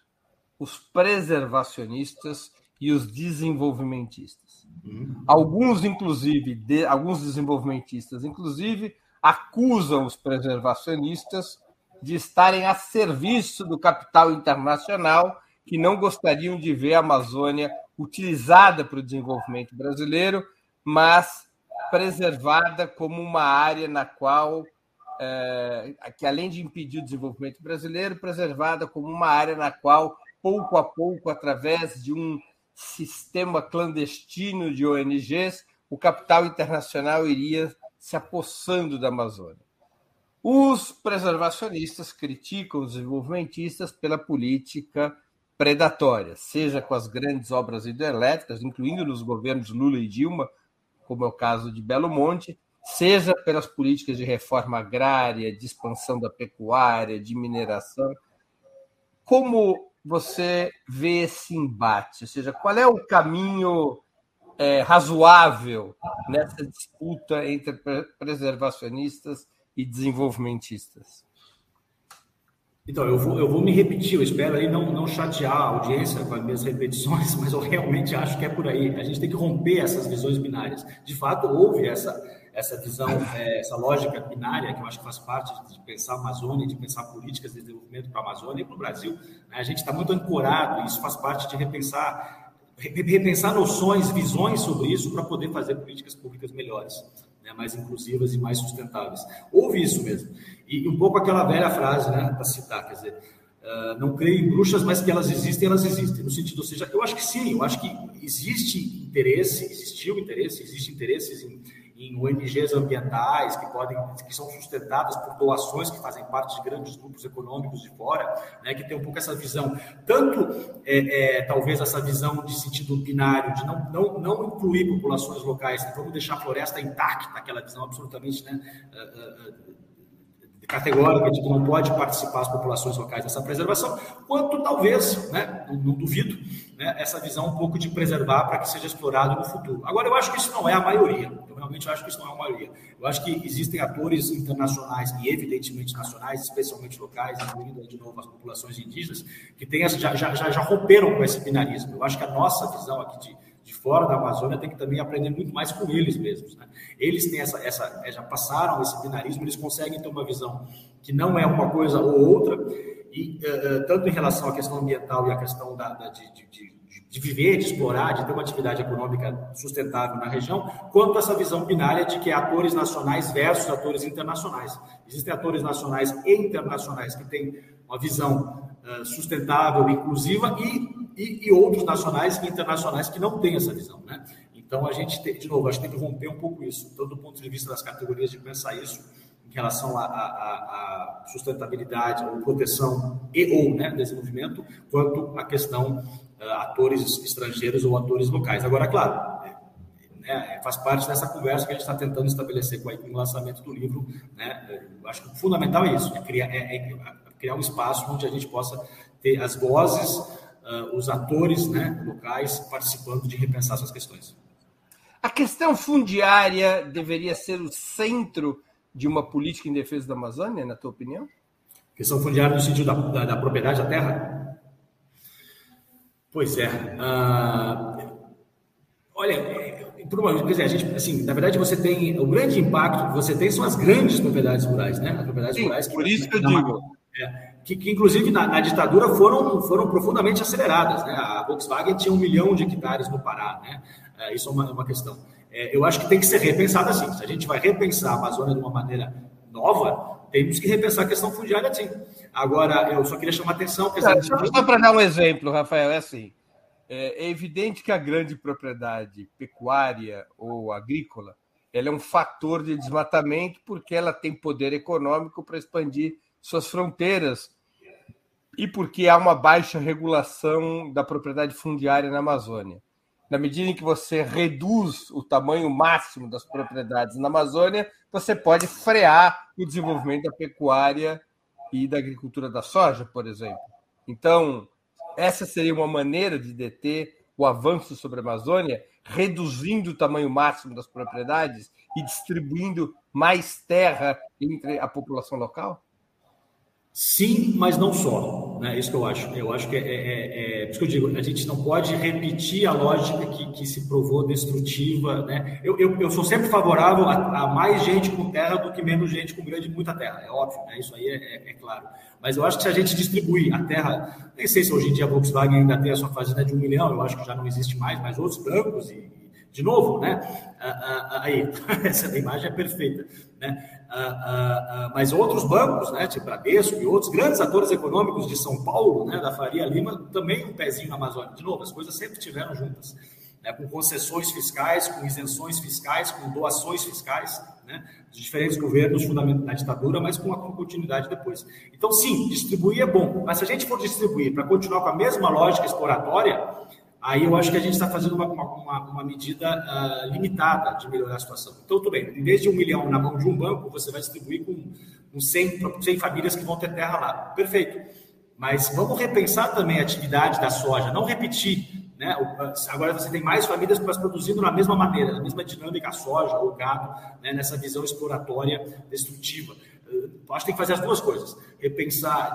os preservacionistas e os desenvolvimentistas. Uhum. Alguns, inclusive, de, alguns desenvolvimentistas, inclusive, acusam os preservacionistas de estarem a serviço do capital internacional, que não gostariam de ver a Amazônia utilizada para o desenvolvimento brasileiro, mas preservada como uma área na qual é, que além de impedir o desenvolvimento brasileiro, preservada como uma área na qual, pouco a pouco, através de um sistema clandestino de ONGs, o capital internacional iria se apossando da Amazônia. Os preservacionistas criticam os desenvolvimentistas pela política predatória, seja com as grandes obras hidrelétricas, incluindo nos governos Lula e Dilma, como é o caso de Belo Monte, seja pelas políticas de reforma agrária, de expansão da pecuária, de mineração. Como você vê esse embate? Ou seja, qual é o caminho é, razoável nessa disputa entre preservacionistas e desenvolvimentistas? Então, eu vou, eu vou me repetir, eu espero aí não, não chatear a audiência com as minhas repetições, (laughs) mas eu realmente acho que é por aí. A gente tem que romper essas visões binárias. De fato, houve essa, essa visão, é, essa lógica binária, que eu acho que faz parte de pensar a Amazônia, de pensar políticas de desenvolvimento para a Amazônia e para o Brasil. Né? A gente está muito ancorado, e isso faz parte de repensar, repensar noções, visões sobre isso para poder fazer políticas públicas melhores. Né, mais inclusivas e mais sustentáveis. Houve isso mesmo. E um pouco aquela velha frase, né, para citar, quer dizer, uh, não creio em bruxas, mas que elas existem, elas existem. No sentido, ou seja, eu acho que sim, eu acho que existe interesse, existiu interesse, existe interesses em em ONGs ambientais que podem que são sustentadas por doações que fazem parte de grandes grupos econômicos de fora, né, que tem um pouco essa visão, tanto é, é, talvez essa visão de sentido binário, de não, não, não incluir populações locais, vamos deixar a floresta intacta, aquela visão absolutamente né, uh, uh, categórica de que não pode participar as populações locais dessa preservação, quanto talvez, né, não, não duvido, né, essa visão um pouco de preservar para que seja explorado no futuro. Agora, eu acho que isso não é a maioria, eu realmente acho que isso não é a maioria. Eu acho que existem atores internacionais e evidentemente nacionais, especialmente locais, incluindo de novo as populações indígenas, que já, já, já romperam com esse binarismo. Eu acho que a nossa visão aqui de de fora da Amazônia tem que também aprender muito mais com eles mesmos. Né? Eles têm essa, essa, é, já passaram esse binarismo, eles conseguem ter uma visão que não é uma coisa ou outra, e uh, tanto em relação à questão ambiental e à questão da, da de, de, de, viver, de explorar, de ter uma atividade econômica sustentável na região, quanto essa visão binária de que é atores nacionais versus atores internacionais. Existem atores nacionais e internacionais que têm uma visão uh, sustentável, inclusiva e e, e, outros nacionais e internacionais que não têm essa visão, né? Então a gente tem, de novo, acho que tem que romper um pouco isso, tanto do ponto de vista das categorias de pensar isso em relação à sustentabilidade ou proteção e ou né, desenvolvimento, quanto a questão atores estrangeiros ou atores locais. Agora, claro, é, né, faz parte dessa conversa que a gente está tentando estabelecer com, o lançamento do livro. Né? Eu acho que o fundamental é isso, é criar, é, é criar um espaço onde a gente possa ter as vozes uh, os atores né, locais participando de repensar essas questões. A questão fundiária deveria ser o centro de uma política em defesa da Amazônia, na tua opinião? Questão fundiária no sentido da, da, da propriedade da terra? Pois é. Uh, olha, por uma, quer dizer, a gente, assim, na verdade você tem o grande impacto que você tem são as grandes propriedades rurais, né? As propriedades Sim, rurais. Que, por isso que eu digo. É, que, que inclusive na, na, ditadura foram, foram profundamente aceleradas. Né? A Volkswagen tinha um milhão de hectares no Pará. Né? É, isso é uma, uma questão. É, eu acho que tem que ser repensado assim. Se a gente vai repensar a Amazônia de uma maneira nova, temos que repensar a questão fundiária sim. Agora, eu só queria chamar a atenção. É, só para dar um exemplo, Rafael, é assim. É, é evidente que a grande propriedade pecuária ou agrícola ela é um fator de desmatamento porque ela tem poder econômico para expandir suas fronteiras e porque há uma baixa regulação da propriedade fundiária na Amazônia. na medida em que você reduz o tamanho máximo das propriedades na Amazônia, você pode frear o desenvolvimento da pecuária e da agricultura da soja, por exemplo. Então, essa seria uma maneira de deter o avanço sobre a Amazônia, reduzindo o tamanho máximo das propriedades e distribuindo mais terra entre a população local? Sim, mas não só. Né? Isso que eu acho. Eu acho que é, é, é, é isso que eu digo. A gente não pode repetir a lógica que, que se provou destrutiva. Né? Eu, eu, eu sou sempre favorável a, a, mais gente com terra do que menos gente com grande muita terra. É óbvio, né? isso aí é, é, é, claro. Mas eu acho que se a gente distribuir a terra, nem sei se hoje em dia a Volkswagen ainda tem a sua fazenda de um milhão, eu acho que já não existe mais, mas outros bancos e, de novo, né? Ah, ah, ah aí, (laughs) essa imagem é perfeita, né? mas outros bancos, né, tipo Bradesco e outros grandes atores econômicos de São Paulo, né, da Faria Lima, também um pezinho na Amazônia. De novo, as coisas sempre estiveram juntas, né, com concessões fiscais, com isenções fiscais, com doações fiscais, né, de diferentes governos na ditadura, mas com a continuidade depois. Então, sim, distribuir é bom, mas se a gente for distribuir para continuar com a mesma lógica exploratória, Aí eu acho que a gente está fazendo uma, uma, uma medida uh, limitada de melhorar a situação. Então, tudo bem, em vez de um milhão na mão de um banco, você vai distribuir com, com 100, 100 famílias que vão ter terra lá. Perfeito. Mas vamos repensar também a atividade da soja, não repetir. Né? Agora você tem mais famílias produzindo na mesma maneira, na mesma dinâmica a soja ou gado, né? nessa visão exploratória destrutiva. Então, acho que tem que fazer as duas coisas. Repensar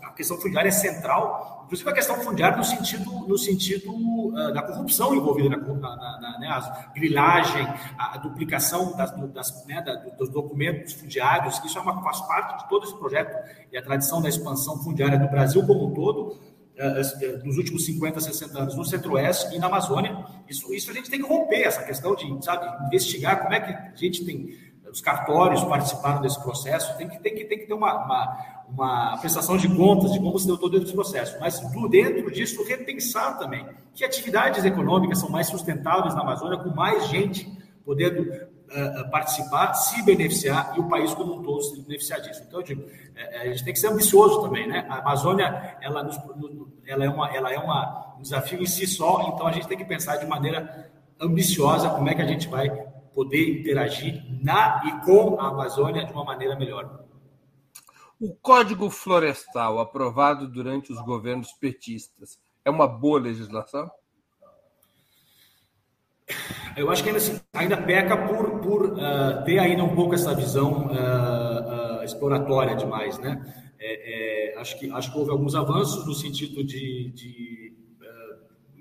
a questão fundiária é central, inclusive a questão fundiária no sentido, no sentido uh, da corrupção envolvida na, na, na né, a grilagem, a, a duplicação das, das, né, da, dos documentos fundiários, isso é uma, faz parte de todo esse projeto e a tradição da expansão fundiária do Brasil como um todo, uh, nos últimos 50, 60 anos, no Centro-Oeste e na Amazônia. Isso, isso a gente tem que romper, essa questão de, sabe, investigar como é que a gente tem os cartórios participaram desse processo, tem que, tem que, tem que ter uma, uma, uma prestação de contas de como se deu todo esse processo. Mas dentro disso, repensar também que atividades econômicas são mais sustentáveis na Amazônia, com mais gente podendo uh, participar, se beneficiar e o país como um todo se beneficiar disso. Então, eu digo, é, a gente tem que ser ambicioso também, né? A Amazônia, ela, nos, ela, é, uma, ela é uma, um desafio em si só, então a gente tem que pensar de maneira ambiciosa como é que a gente vai poder interagir na e com a Amazônia de uma maneira melhor. O Código Florestal, aprovado durante os governos petistas, é uma boa legislação? Eu acho que ainda, ainda peca por, por uh, ter ainda um pouco essa visão uh, uh, exploratória demais, né? É, é, acho, que, acho que houve alguns avanços no sentido de, de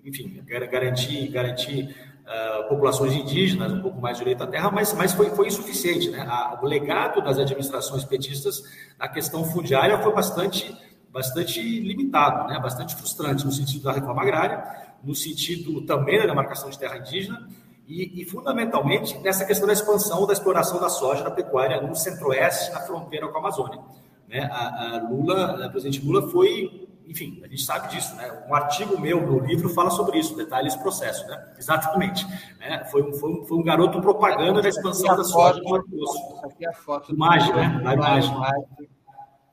enfim, garantir, garantir uh, populações indígenas, um pouco mais direito à terra, mas, mas foi, foi insuficiente. Né? A, o legado das administrações petistas na questão fundiária foi bastante, bastante limitado, né? bastante frustrante, no sentido da reforma agrária, no sentido também da demarcação de terra indígena, e, e, fundamentalmente nessa questão da expansão da exploração da soja da pecuária no centro-oeste, na fronteira com a Amazônia. Né? A, a Lula, o presidente Lula foi enfim, a gente sabe disso, né? Um artigo meu no livro fala sobre isso, detalhes desse processo, né? Exatamente. Né? Foi, um, foi, um, foi um garoto propaganda da expansão da soja do Mato Grosso. Aqui a foto imagem, né? Imagem.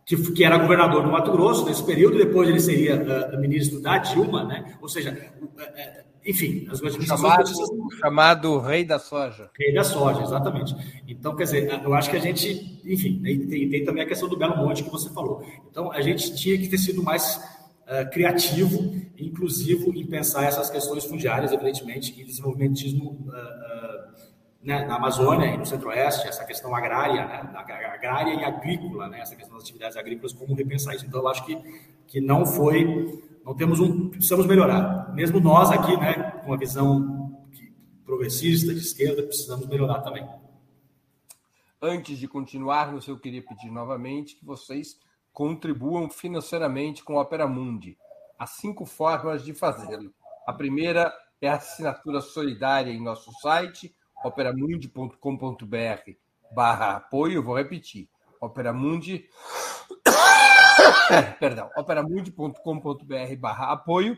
Que, que, era governador do Mato Grosso nesse período, depois ele seria uh, ministro da Dilma, né? Ou seja, uh, uh, enfim, as chamado, chamado rei da soja. Rei da soja, exatamente. Então, quer dizer, eu acho que a gente, enfim, tem, tem também a questão do Belo Monte que você falou. Então, a gente tinha que ter sido mais uh, criativo, inclusivo em pensar essas questões fundiárias, evidentemente, e desenvolvimentismo uh, uh, né, na Amazônia e no Centro-Oeste, essa questão agrária, né, agrária e agrícola, né, essa questão das atividades agrícolas, como repensar isso. Então, eu acho que, que não foi não temos um, precisamos melhorar. Mesmo nós aqui, né, com a visão progressista de esquerda, precisamos melhorar também. Antes de continuarmos, eu queria pedir novamente que vocês contribuam financeiramente com a Opera Mundi. Há cinco formas de fazê-lo. A primeira é a assinatura solidária em nosso site, operamundi.com.br barra apoio. Vou repetir, operamundi (laughs) perdão, operamundi.com.br barra apoio.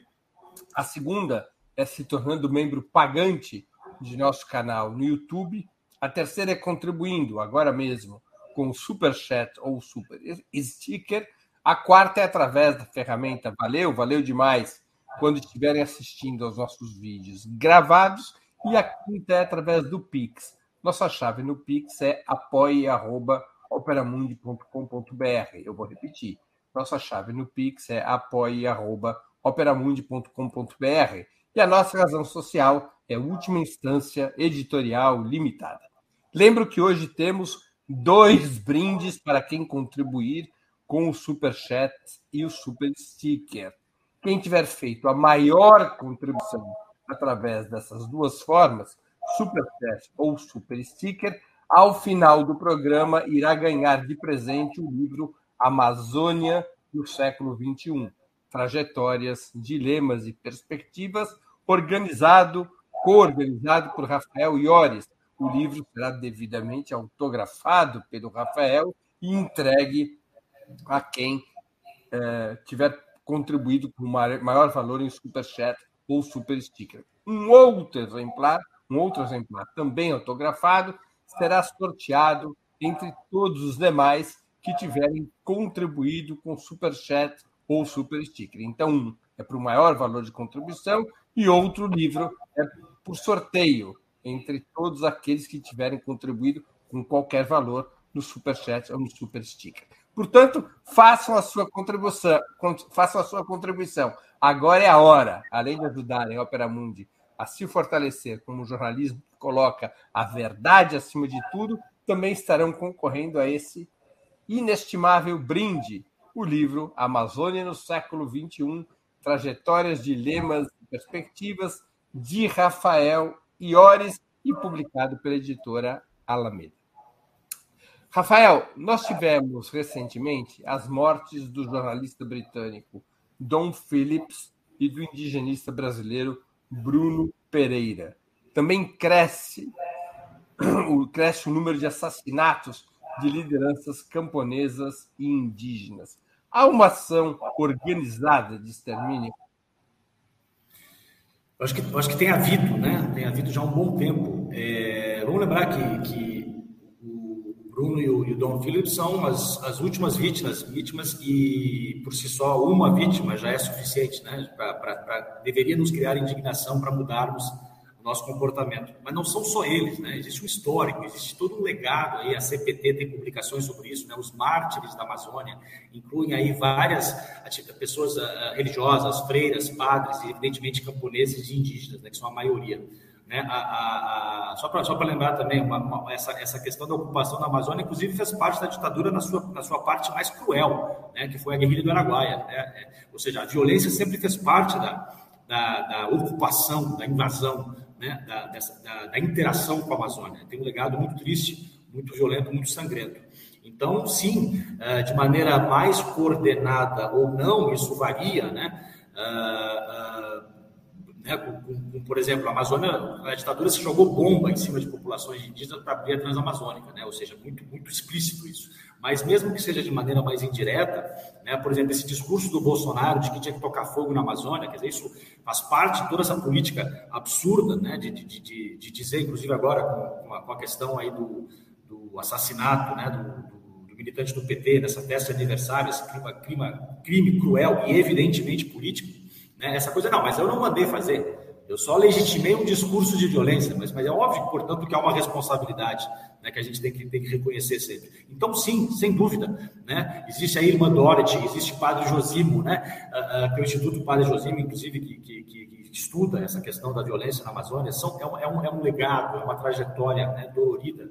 A segunda é se tornando membro pagante de nosso canal no YouTube. A terceira é contribuindo agora mesmo com o Super Chat ou Super Sticker. A quarta é através da ferramenta Valeu, valeu demais quando estiverem assistindo aos nossos vídeos gravados, e a quinta é através do Pix. Nossa chave no Pix é apoie.operamundi.com.br. Eu vou repetir. Nossa chave no Pix é apoie.operamundi.com.br. E a nossa razão social é Última Instância Editorial Limitada. Lembro que hoje temos dois (laughs) brindes para quem contribuir com o Super Chat e o Super Sticker. Quem tiver feito a maior contribuição através dessas duas formas, Super Chat ou Super Sticker, ao final do programa irá ganhar de presente o livro Amazônia no século XXI, Trajetórias, Dilemas e Perspectivas, organizado, co-organizado por Rafael Iores, o livro será devidamente autografado pelo Rafael e entregue a quem eh, tiver contribuído com maior valor em superchat ou super sticker. Um outro exemplar, um outro exemplar também autografado, será sorteado entre todos os demais que tiverem contribuído com superchat ou super sticker. Então, um é para o maior valor de contribuição e outro livro é por sorteio entre todos aqueles que tiverem contribuído com qualquer valor no Super Chat ou no Super Sticker. Portanto, façam a sua contribuição, façam a sua contribuição. Agora é a hora, além de ajudarem a Opera Mundi a se fortalecer como jornalismo que coloca a verdade acima de tudo, também estarão concorrendo a esse inestimável brinde, o livro Amazônia no século XXI, Trajetórias, Dilemas e Perspectivas, de Rafael Iores e publicado pela editora Alameda. Rafael, nós tivemos recentemente as mortes do jornalista britânico Don Phillips e do indigenista brasileiro Bruno Pereira. Também cresce, cresce o número de assassinatos de lideranças camponesas e indígenas. Há uma ação organizada de extermínio acho que, acho que tem havido, né? Tem havido já há um bom tempo. É, vamos lembrar que, que o Bruno e o, e o Dom Phillips são as, as últimas vítimas, vítimas e por si só uma vítima já é suficiente, né? Pra, pra, pra deveria nos criar indignação para mudarmos nosso comportamento. Mas não são só eles, né? Existe um histórico, existe todo um legado aí. A CPT tem publicações sobre isso, né? Os mártires da Amazônia incluem aí várias pessoas uh, religiosas, freiras, padres e evidentemente camponeses e indígenas, né? Que são a maioria. Né? A, a, a, só para só lembrar também, uma, uma, essa, essa questão da ocupação da Amazônia, inclusive, fez parte da ditadura na sua, na sua parte mais cruel, né? que foi a guerrilha do Araguaia. Né? É, ou seja, a violência sempre fez parte da, da, da ocupação, da invasão né, da, dessa, da, da, interação com a Amazônia. Tem um legado muito triste, muito violento, muito sangrento. Então, sim, eh, de maneira mais coordenada ou não, isso varia, né? Uh, uh, né, com, com, por exemplo, a Amazônia, a ditadura se jogou bomba em cima de populações indígenas para abrir a Transamazônica, né? ou seja, muito, muito explícito isso. Mas mesmo que seja de maneira mais indireta, né, por exemplo, esse discurso do Bolsonaro de que tinha que tocar fogo na Amazônia, quer dizer, isso faz parte de toda essa política absurda né, de, de, de, de dizer, inclusive agora com a, com a, questão aí do, do assassinato né, do, do, militante do PT, nessa festa de aniversário, esse crime, crime, crime cruel e evidentemente político, né, essa coisa, não, mas eu não mandei fazer. Eu só legitimei um discurso de violência, mas, mas é óbvio, portanto, que há uma responsabilidade né, que a gente tem que, tem que reconhecer sempre. Então, sim, sem dúvida. Né? Existe a irmã Dorothy, existe Padre Josimo, né? Uh, uh, que é o Instituto Padre Josimo, inclusive, que, que, que, estuda essa questão da violência na Amazônia. São, é, um, é, um, é um legado, é uma trajetória né, dolorida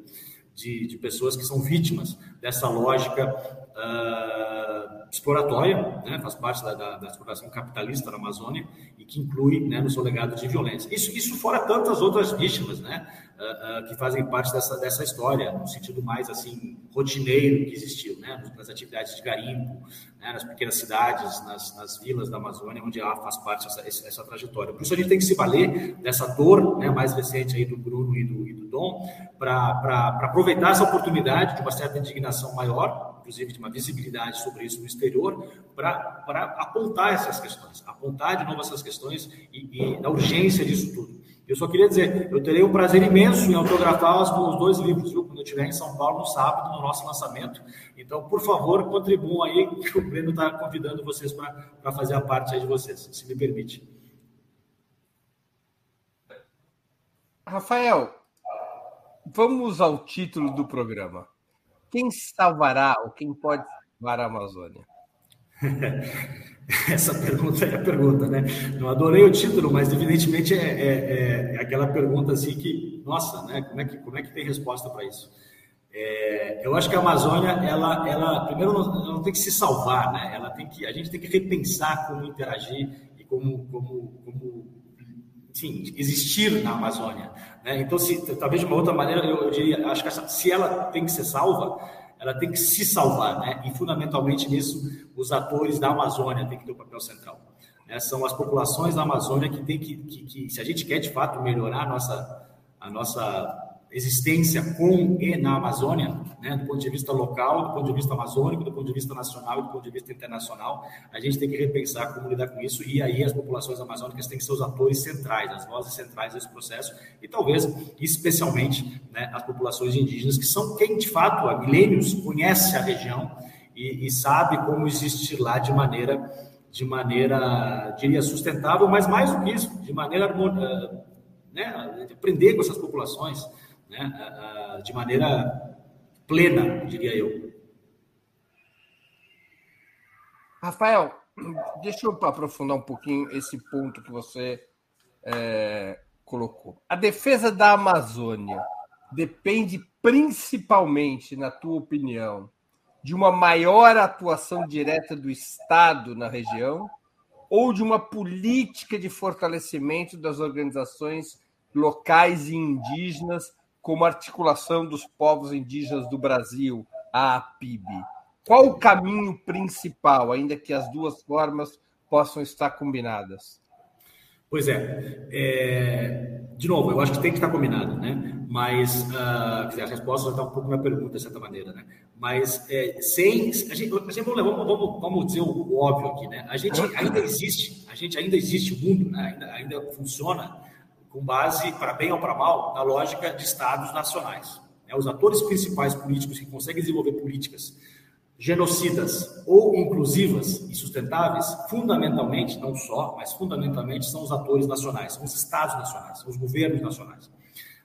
de, de pessoas que são vítimas dessa lógica. Uh, exploratória, né, faz parte da, da, da, exploração capitalista na Amazônia e que inclui né, no seu legado de violência. Isso, isso fora tantas outras vítimas, né, uh, que fazem parte dessa, dessa história, no sentido mais assim rotineiro que existiu, né, nas atividades de garimpo, né, nas pequenas cidades, nas, nas, vilas da Amazônia, onde ela faz parte dessa essa trajetória. Por isso a gente tem que se valer dessa dor né, mais recente aí do Bruno e do, e do Dom para aproveitar essa oportunidade de uma certa indignação maior inclusive de uma visibilidade sobre isso no exterior, para apontar essas questões, apontar de novo essas questões e, e a urgência disso tudo. Eu só queria dizer, eu terei um prazer imenso em autografar os dois livros, viu? Quando eu estiver em São Paulo no sábado, no nosso lançamento. Então, por favor, contribuam aí, que o Breno está convidando vocês para fazer a parte aí de vocês, se me permite. Rafael, vamos ao título do programa. Quem salvará ou quem pode salvar a Amazônia? (laughs) (laughs) Essa pergunta é a pergunta, né? Não adorei o título, mas evidentemente é, é, é aquela pergunta assim que, nossa, né? Como é que, como é que tem resposta para isso? É, eu acho que a Amazônia, ela, ela primeiro não, não, tem que se salvar, né? Ela tem que, a gente tem que repensar como interagir e como, como, como enfim, existir na Amazônia. Né? Então, se, talvez de uma outra maneira, eu, eu diria, acho que essa, se ela tem que ser salva, ela tem que se salvar, né? E fundamentalmente nisso, os atores da Amazônia têm que ter um papel central. Né? São as populações da Amazônia que tem que, que, que, se a gente quer de fato melhorar a nossa, a nossa existência com e na Amazônia, né, do ponto de vista local, do ponto de vista amazônico, do ponto de vista nacional e do ponto de vista internacional, a gente tem que repensar como lidar com isso e aí as populações amazônicas têm que ser os atores centrais, as vozes centrais desse processo e talvez, especialmente, né, as populações indígenas, que são quem, de fato, há milênios conhece a região e, e sabe como existir lá de maneira, de maneira, diria, sustentável, mas mais do que isso, de maneira, eh, né, aprender com essas populações, né, de maneira plena, diria eu. Rafael, (clears throat) deixa eu aprofundar um pouquinho esse ponto que você é, colocou. A defesa da Amazônia depende principalmente, na tua opinião, de uma maior atuação direta do Estado na região ou de uma política de fortalecimento das organizações locais e indígenas como articulação dos povos indígenas do Brasil, a APIB. Qual o caminho principal, ainda que as duas formas possam estar combinadas? Pois é, é, de novo, eu acho que tem que estar combinado, né? Mas uh, a resposta está um pouco na pergunta, de certa maneira, né? Mas é, sem. A gente, a gente vamos, vamos, vamos, dizer o, óbvio aqui, né? A gente (laughs) ainda existe, a gente ainda existe, o mundo né? ainda, ainda funciona com base, para bem ou para mal, na lógica de estados nacionais. Né? Os atores principais políticos que conseguem desenvolver políticas genocidas ou inclusivas e sustentáveis, fundamentalmente, não só, mas fundamentalmente, são os atores nacionais, são os estados nacionais, são os governos nacionais.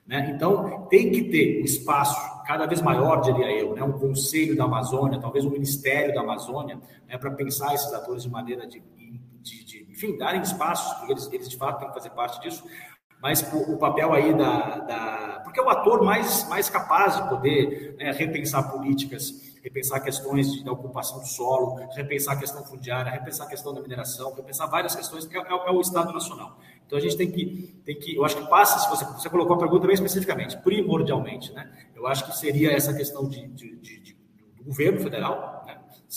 Né? Então, tem que ter um espaço cada vez maior, diria eu, né? um conselho da Amazônia, talvez um ministério da Amazônia, né? para pensar esses atores de maneira de, de, de enfim, darem espaços, porque eles, eles de fato têm que fazer parte disso, mas o, papel aí da, da, Porque é o ator mais, mais capaz de poder né, repensar políticas, repensar questões de, da ocupação do solo, repensar a questão fundiária, repensar a questão da mineração, repensar várias questões, que é, é, é o Estado Nacional. Então a gente tem que, tem que eu acho que passa, se você, você colocou a pergunta bem especificamente, primordialmente, né? Eu acho que seria essa questão de, de, de, de do governo federal,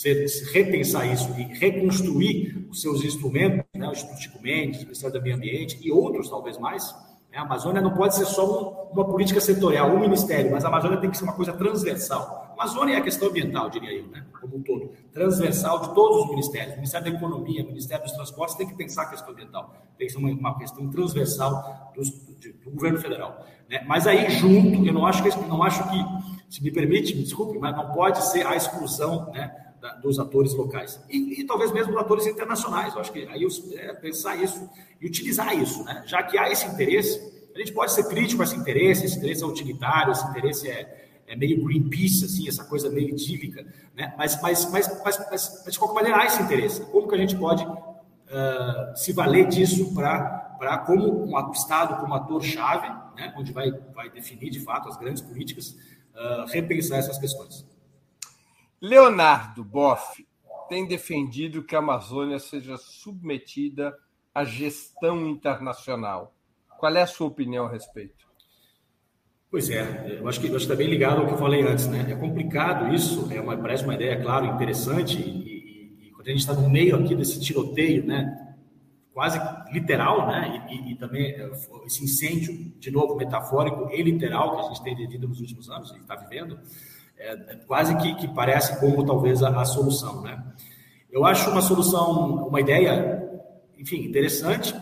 né? Repensar isso e reconstruir os seus instrumentos, né? o Instituto Chico Mendes, o Ministério do Meio Ambiente e outros talvez mais, a Amazônia não pode ser só um, uma política setorial, um ministério, mas a Amazônia tem que ser uma coisa transversal. A Amazônia é a questão ambiental, diria eu, né? como um todo. Transversal de todos os ministérios. O Ministério da Economia, o Ministério dos Transportes tem que pensar a questão ambiental. Tem que ser uma, uma questão transversal dos, de, do governo federal. Né? Mas aí, junto, eu não acho que, não acho que, se me permite, me desculpe, mas não pode ser a exclusão né, da, dos atores locais. E, e, talvez mesmo atores internacionais. Eu acho que aí é, pensar isso e utilizar isso, né? Já que há esse interesse, a gente pode ser crítico a esse interesse, esse interesse é utilitário, esse interesse é, é meio Greenpeace, assim, essa coisa meio idílica, né? Mas, mas, mas, mas, mas, mas de qualquer maneira há esse interesse. Como que a gente pode uh, se valer disso para, como um Estado, como ator-chave, né? onde vai, vai definir de fato as grandes políticas, uh, repensar essas questões. Leonardo Boff tem defendido que a Amazônia seja submetida à gestão internacional. Qual é a sua opinião a respeito? Pois é, eu acho que, está bem ligado ao que eu falei antes, né? É complicado isso, é uma, parece uma ideia, claro, interessante, e, e, e quando a gente está no meio aqui desse tiroteio, né? Quase literal, né? E, e, também é, esse incêndio, de novo, metafórico e literal que a gente tem vivido nos últimos anos, e está vivendo, é, é quase que, que, parece como talvez a, a, solução, né? Eu acho uma solução, uma ideia, enfim, interessante.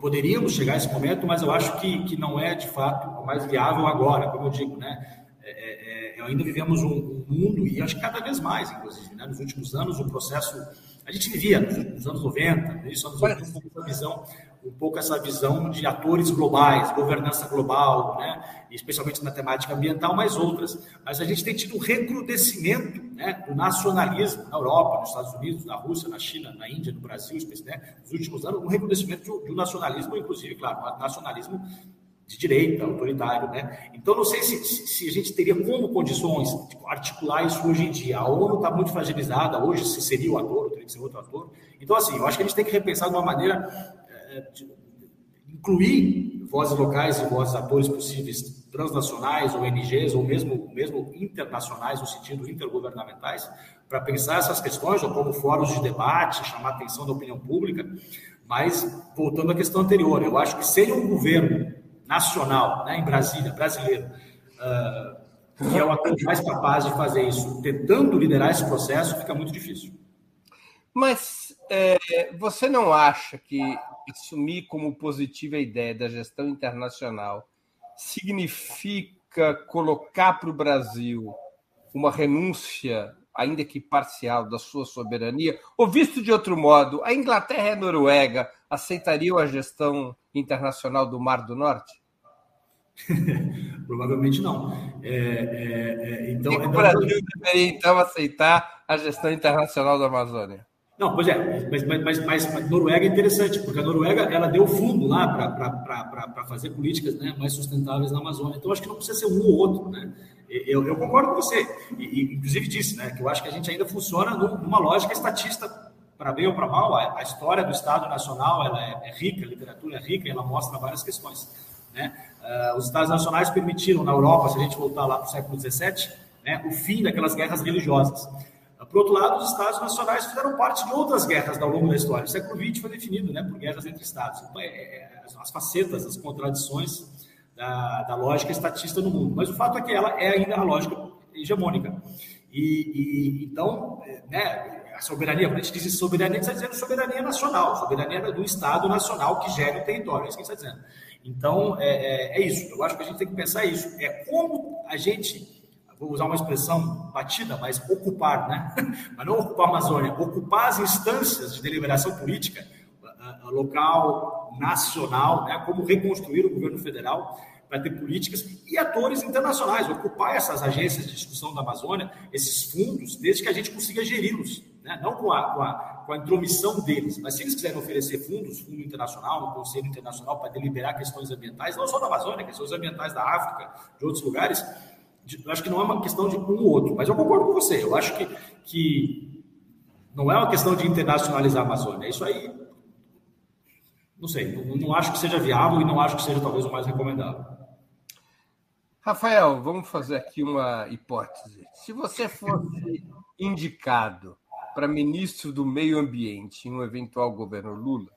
Poderíamos chegar a esse momento, mas eu acho que, que não é de fato o mais viável agora, como eu digo, né? É, é, é ainda vivemos um, um, mundo, e acho que cada vez mais, inclusive, né? nos últimos anos, o processo. A gente vivia nos, nos anos 90, nos anos 80, uma visão um pouco essa visão de atores globais, governança global, né? Especialmente na temática ambiental, mas outras. Mas a gente tem tido um recrudescimento né, do nacionalismo na Europa, nos Estados Unidos, na Rússia, na China, na Índia, no Brasil, né, nos últimos anos, um recrudescimento de um nacionalismo, inclusive, claro, nacionalismo de direita, autoritário, né? Então, não sei se, se, a gente teria como condições articular isso hoje em dia. A ONU está muito fragilizada, hoje se seria o ator, teria que ser outro ator. Então, assim, eu acho que a gente tem que repensar de uma maneira é, de incluir vozes locais e vozes atores possíveis transnacionais, ONGs, ou mesmo, mesmo internacionais, no sentido intergovernamentais, para pensar essas questões, ou como fóruns de debate, chamar a atenção da opinião pública. Mas, voltando à questão anterior, eu acho que sem um governo nacional, né, em Brasília, brasileiro, uh, que é o ator mais capaz de fazer isso, tentando liderar esse processo, fica muito difícil. Mas é, você não acha que assumir como positiva a ideia da gestão internacional significa colocar para o Brasil uma renúncia, ainda que parcial, da sua soberania? Ou, visto de outro modo, a Inglaterra e a Noruega aceitariam a gestão internacional do Mar do Norte? (laughs) Provavelmente não. É, é, é, então, o Brasil deveria, então, aceitar a gestão internacional da Amazônia? Não, pois é, mas, mas, mas, mas, Noruega é interessante, porque a Noruega ela deu fundo lá para fazer políticas né, mais sustentáveis na Amazônia. Então, acho que não precisa ser um ou outro. Né? Eu, eu concordo com você, e, e, inclusive disse né, que eu acho que a gente ainda funciona numa lógica estatista, para bem ou para mal. A, a, história do Estado Nacional ela é, é rica, a literatura é rica, ela mostra várias questões. Né? Uh, os Estados Nacionais permitiram na Europa, se a gente voltar lá para o século XVII, né, o fim daquelas guerras religiosas. Por outro lado, os Estados Nacionais fizeram parte de outras guerras ao longo da história. O século XX foi definido né, por guerras entre Estados. Então, é, é, as facetas, as contradições da, da, lógica estatista no mundo. Mas o fato é que ela é ainda a lógica hegemônica. E, e então, é, né, a soberania, quando a gente diz soberania, a gente está dizendo soberania nacional, soberania do Estado nacional que gera o território, é isso que a gente está dizendo. Então, é, é, é, isso. Eu acho que a gente tem que pensar isso. É como a gente, vou usar uma expressão batida, mas ocupar, né? (laughs) Mas não ocupar a Amazônia, ocupar as instâncias de deliberação política local, nacional, né? Como reconstruir o governo federal para ter políticas e atores internacionais, ocupar essas agências de discussão da Amazônia, esses fundos, desde que a gente consiga geri-los né? não com a, com, a, com a intromissão deles, mas se eles quiserem oferecer fundos, fundo internacional, um conselho internacional para deliberar questões ambientais, não só da Amazônia, questões ambientais da África, de outros lugares, acho que não é uma questão de um ou outro, mas eu concordo com você, eu acho que, que não é uma questão de internacionalizar a Amazônia, isso aí, não sei, não, não acho que seja viável e não acho que seja talvez o mais recomendável. Rafael, vamos fazer aqui uma hipótese. Se você fosse (laughs) indicado para ministro do Meio Ambiente em um eventual governo Lula,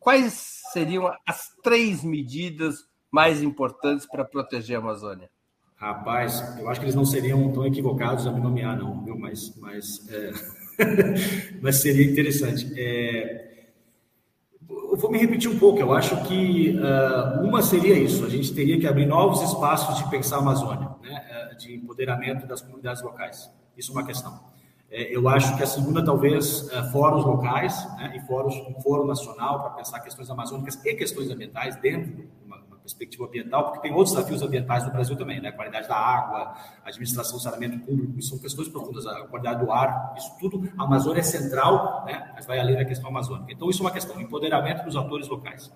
quais seriam as três medidas mais importantes para proteger a Amazônia? Rapaz, eu acho que eles não seriam tão equivocados a me nomear, não, viu? Mas, mas, é... (laughs) mas seria interessante. É... Eu vou me repetir um pouco. Eu acho que uh, uma seria isso: a gente teria que abrir novos espaços de pensar a Amazônia, né? de empoderamento das comunidades locais. Isso é uma questão. É, eu acho que a segunda, talvez, é, fóruns locais né, e fóruns, um fórum nacional para pensar questões amazônicas e questões ambientais dentro de uma, perspectiva ambiental, porque tem outros desafios ambientais no Brasil também, né? A qualidade da água, administração, saneamento público, são questões profundas, a qualidade do ar, isso tudo, a Amazônia é central, né? Mas vai além da questão amazônica. Então, isso é uma questão, empoderamento dos atores locais,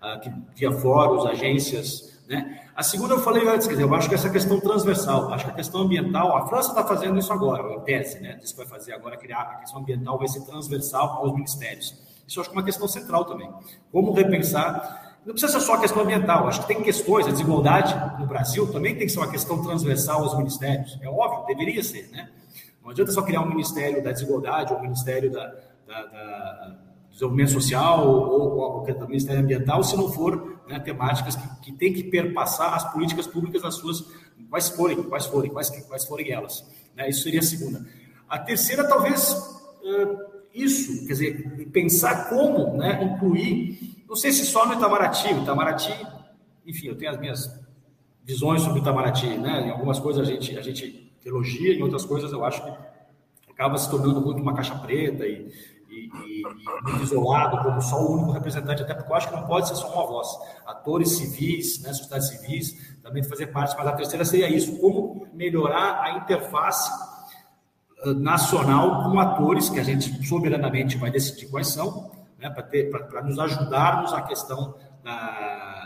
uh, que, via fóruns, agências, né? A segunda eu falei antes, quer dizer, eu acho que essa questão transversal, acho que a questão ambiental, a França está fazendo isso agora, em tese, né? Diz que vai fazer agora, criar a questão ambiental vai ser transversal aos ministérios. Isso eu acho que é uma questão central também. Como repensar, não precisa ser só a questão ambiental, acho que tem questões, a desigualdade no Brasil também tem que ser uma questão transversal aos ministérios. É óbvio, deveria ser, né? Não adianta só criar um ministério da desigualdade ou um ministério da, da, da desenvolvimento social ou, ou, ou Ministério Ambiental, se não for né, temáticas que, que tem que perpassar as políticas públicas nas suas, quais forem, quais forem, quais, quais forem elas. Né, isso seria a segunda. A terceira, talvez, isso, quer dizer, pensar como né, incluir, não sei se só no Itamaraty, o Itamaraty, enfim, eu tenho as minhas visões sobre o Itamaraty, né, em algumas coisas a gente, a gente elogia, em outras coisas eu acho que acaba se tornando muito uma caixa preta e, e, e, e, muito isolado, como só o único representante, até porque eu acho que não pode ser só uma voz. Atores civis, né, sociedades civis, também fazer parte, mas a terceira seria isso: como melhorar a interface uh, nacional com atores que a gente soberanamente vai decidir quais são, né, para nos ajudarmos a questão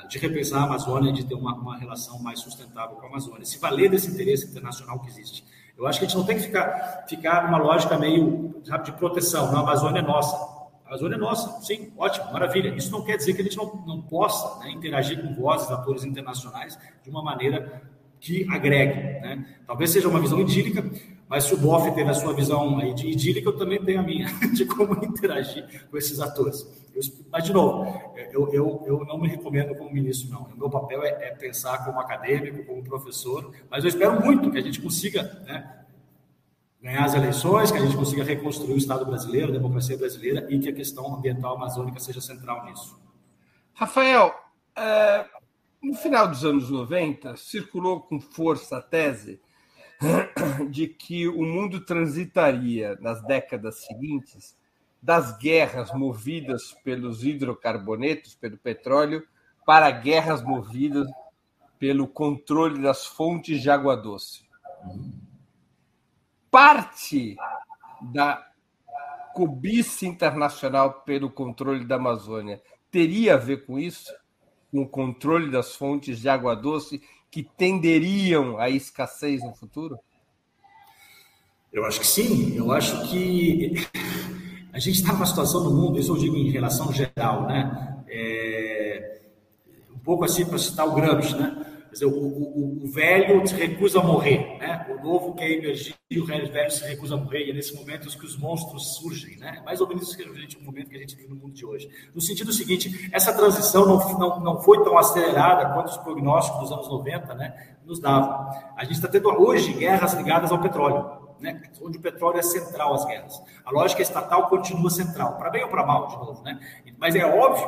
de repensar a Amazônia, de ter uma, uma relação mais sustentável com a Amazônia, se valer desse interesse internacional que existe. Eu acho que a gente não tem que ficar, ficar numa lógica meio sabe, de proteção. Não, a Amazônia é nossa. A Amazônia é nossa, sim, ótimo, maravilha. Isso não quer dizer que a gente não, não possa né, interagir com vozes, atores internacionais de uma maneira que agregue. Né? Talvez seja uma visão idílica, mas se o Boff teve a sua visão aí de idílica, eu também tenho a minha, (laughs) de como interagir com esses atores. Eu, mas, de novo, eu, eu, eu não me recomendo como ministro, não. O meu papel é, é, pensar como acadêmico, como professor, mas eu espero muito que a gente consiga né, ganhar as eleições, que a gente consiga reconstruir o Estado brasileiro, a democracia brasileira e que a questão ambiental amazônica seja central nisso. Rafael, é, no final dos anos 90, circulou com força a tese (coughs) de que o mundo transitaria nas décadas seguintes das guerras movidas pelos hidrocarbonetos, pelo petróleo, para guerras movidas pelo controle das fontes de água doce. Parte da cobiça internacional pelo controle da Amazônia teria a ver com isso? Com o controle das fontes de água doce que tenderiam à escassez no futuro? Eu acho que sim. Eu acho que a gente está numa situação no mundo, isso eu digo em relação geral, né? É, um pouco assim para citar o Gramsci, né? Dizer, o, o, o, velho se recusa a morrer, né? O novo quer energia e o velho se recusa a morrer. E é nesse momento que os monstros surgem, né? Mais ou menos isso que o momento que a gente vive no mundo de hoje. No sentido seguinte, essa transição não, não, não foi tão acelerada quanto os prognósticos dos anos 90, né? Nos davam. A gente está tendo hoje guerras ligadas ao petróleo né, onde o petróleo é central às guerras. A lógica estatal continua central, para bem ou para mal, de novo. Né? Mas é óbvio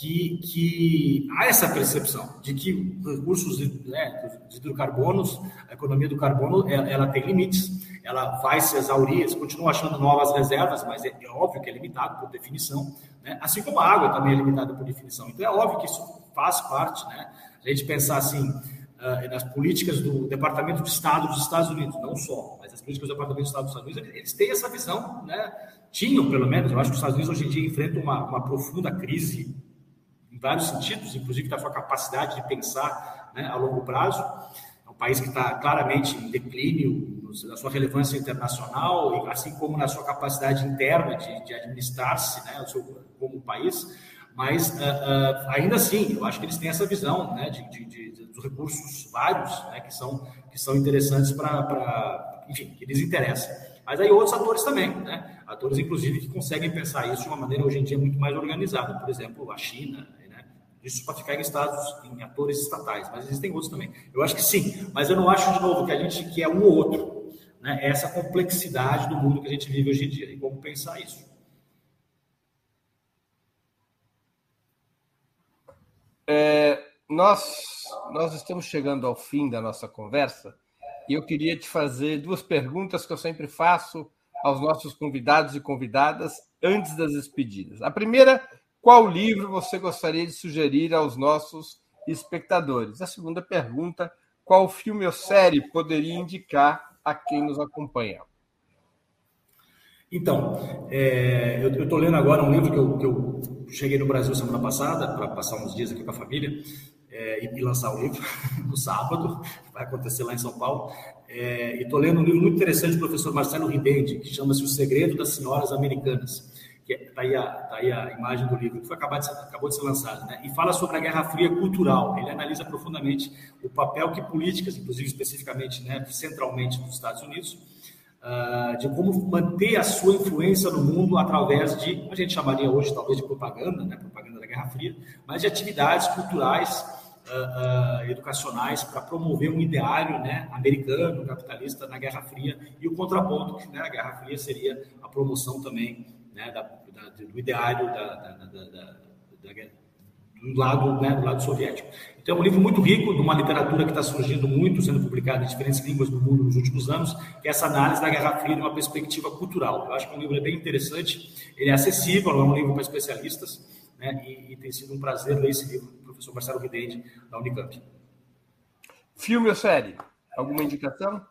que, que há essa percepção de que recursos né, de hidrocarbonos, a economia do carbono, ela, ela, tem limites, ela vai se exaurir, eles continuam achando novas reservas, mas é, é óbvio que é limitado por definição, né? assim como a água também é limitada por definição. Então é óbvio que isso faz parte, né? a gente pensar assim, uh, nas políticas do Departamento de Estado dos Estados Unidos, não só, mas as políticas do Departamento de Estado dos Estados Unidos, eles têm essa visão, né? tinham pelo menos, eu acho que os Estados Unidos hoje em dia enfrentam uma, uma profunda crise vários sentidos, inclusive da sua capacidade de pensar né, a longo prazo. É um país que está claramente em declínio na sua relevância internacional, assim como na sua capacidade interna de, de administrar-se né, como país. Mas, uh, uh, ainda assim, eu acho que eles têm essa visão né, de, de, de dos recursos vários né, que, são, que são interessantes para, enfim, que lhes interessam. Mas aí outros atores também, né? Atores, inclusive, que conseguem pensar isso de uma maneira hoje em dia muito mais organizada. Por exemplo, a China? Isso para ficar em estados, em atores estatais, mas existem outros também. Eu acho que sim, mas eu não acho, de novo, que a gente quer um ou outro. Né? Essa complexidade do mundo que a gente vive hoje em dia e como pensar isso. É, nós, nós estamos chegando ao fim da nossa conversa e eu queria te fazer duas perguntas que eu sempre faço aos nossos convidados e convidadas antes das despedidas. A primeira, qual livro você gostaria de sugerir aos nossos espectadores? A segunda pergunta, qual filme ou série poderia indicar a quem nos acompanha? Então, é, eu estou lendo agora um livro que eu, que eu, cheguei no Brasil semana passada, para passar uns dias aqui com a família, é, e, lançar o livro (laughs) no sábado, que vai acontecer lá em São Paulo. É, e estou lendo um livro muito interessante do professor Marcelo Ridende, que chama-se O Segredo das Senhoras Americanas. Está aí, tá aí a imagem do livro, que foi acabado de acabou de ser lançado, né? e fala sobre a Guerra Fria cultural. Ele analisa profundamente o papel que políticas, inclusive especificamente, né, centralmente nos Estados Unidos, uh, de como manter a sua influência no mundo através de, a gente chamaria hoje talvez de propaganda, né, propaganda da Guerra Fria, mas de atividades culturais, uh, uh, educacionais para promover um ideário né, americano, capitalista na Guerra Fria e o contraponto que né, a Guerra Fria seria a promoção também né, da, da, do ideário da, do lado, né, do lado soviético. Então, é um livro muito rico, de uma literatura que está surgindo muito, sendo publicada em diferentes línguas do mundo nos últimos anos, que é essa análise da Guerra Fria de uma perspectiva cultural. Eu acho que o livro é bem interessante, ele é acessível, é um livro para especialistas, né, e, e tem sido um prazer ler esse livro do professor Marcelo Vidende, da Unicamp. Filme ou série? Alguma indicação?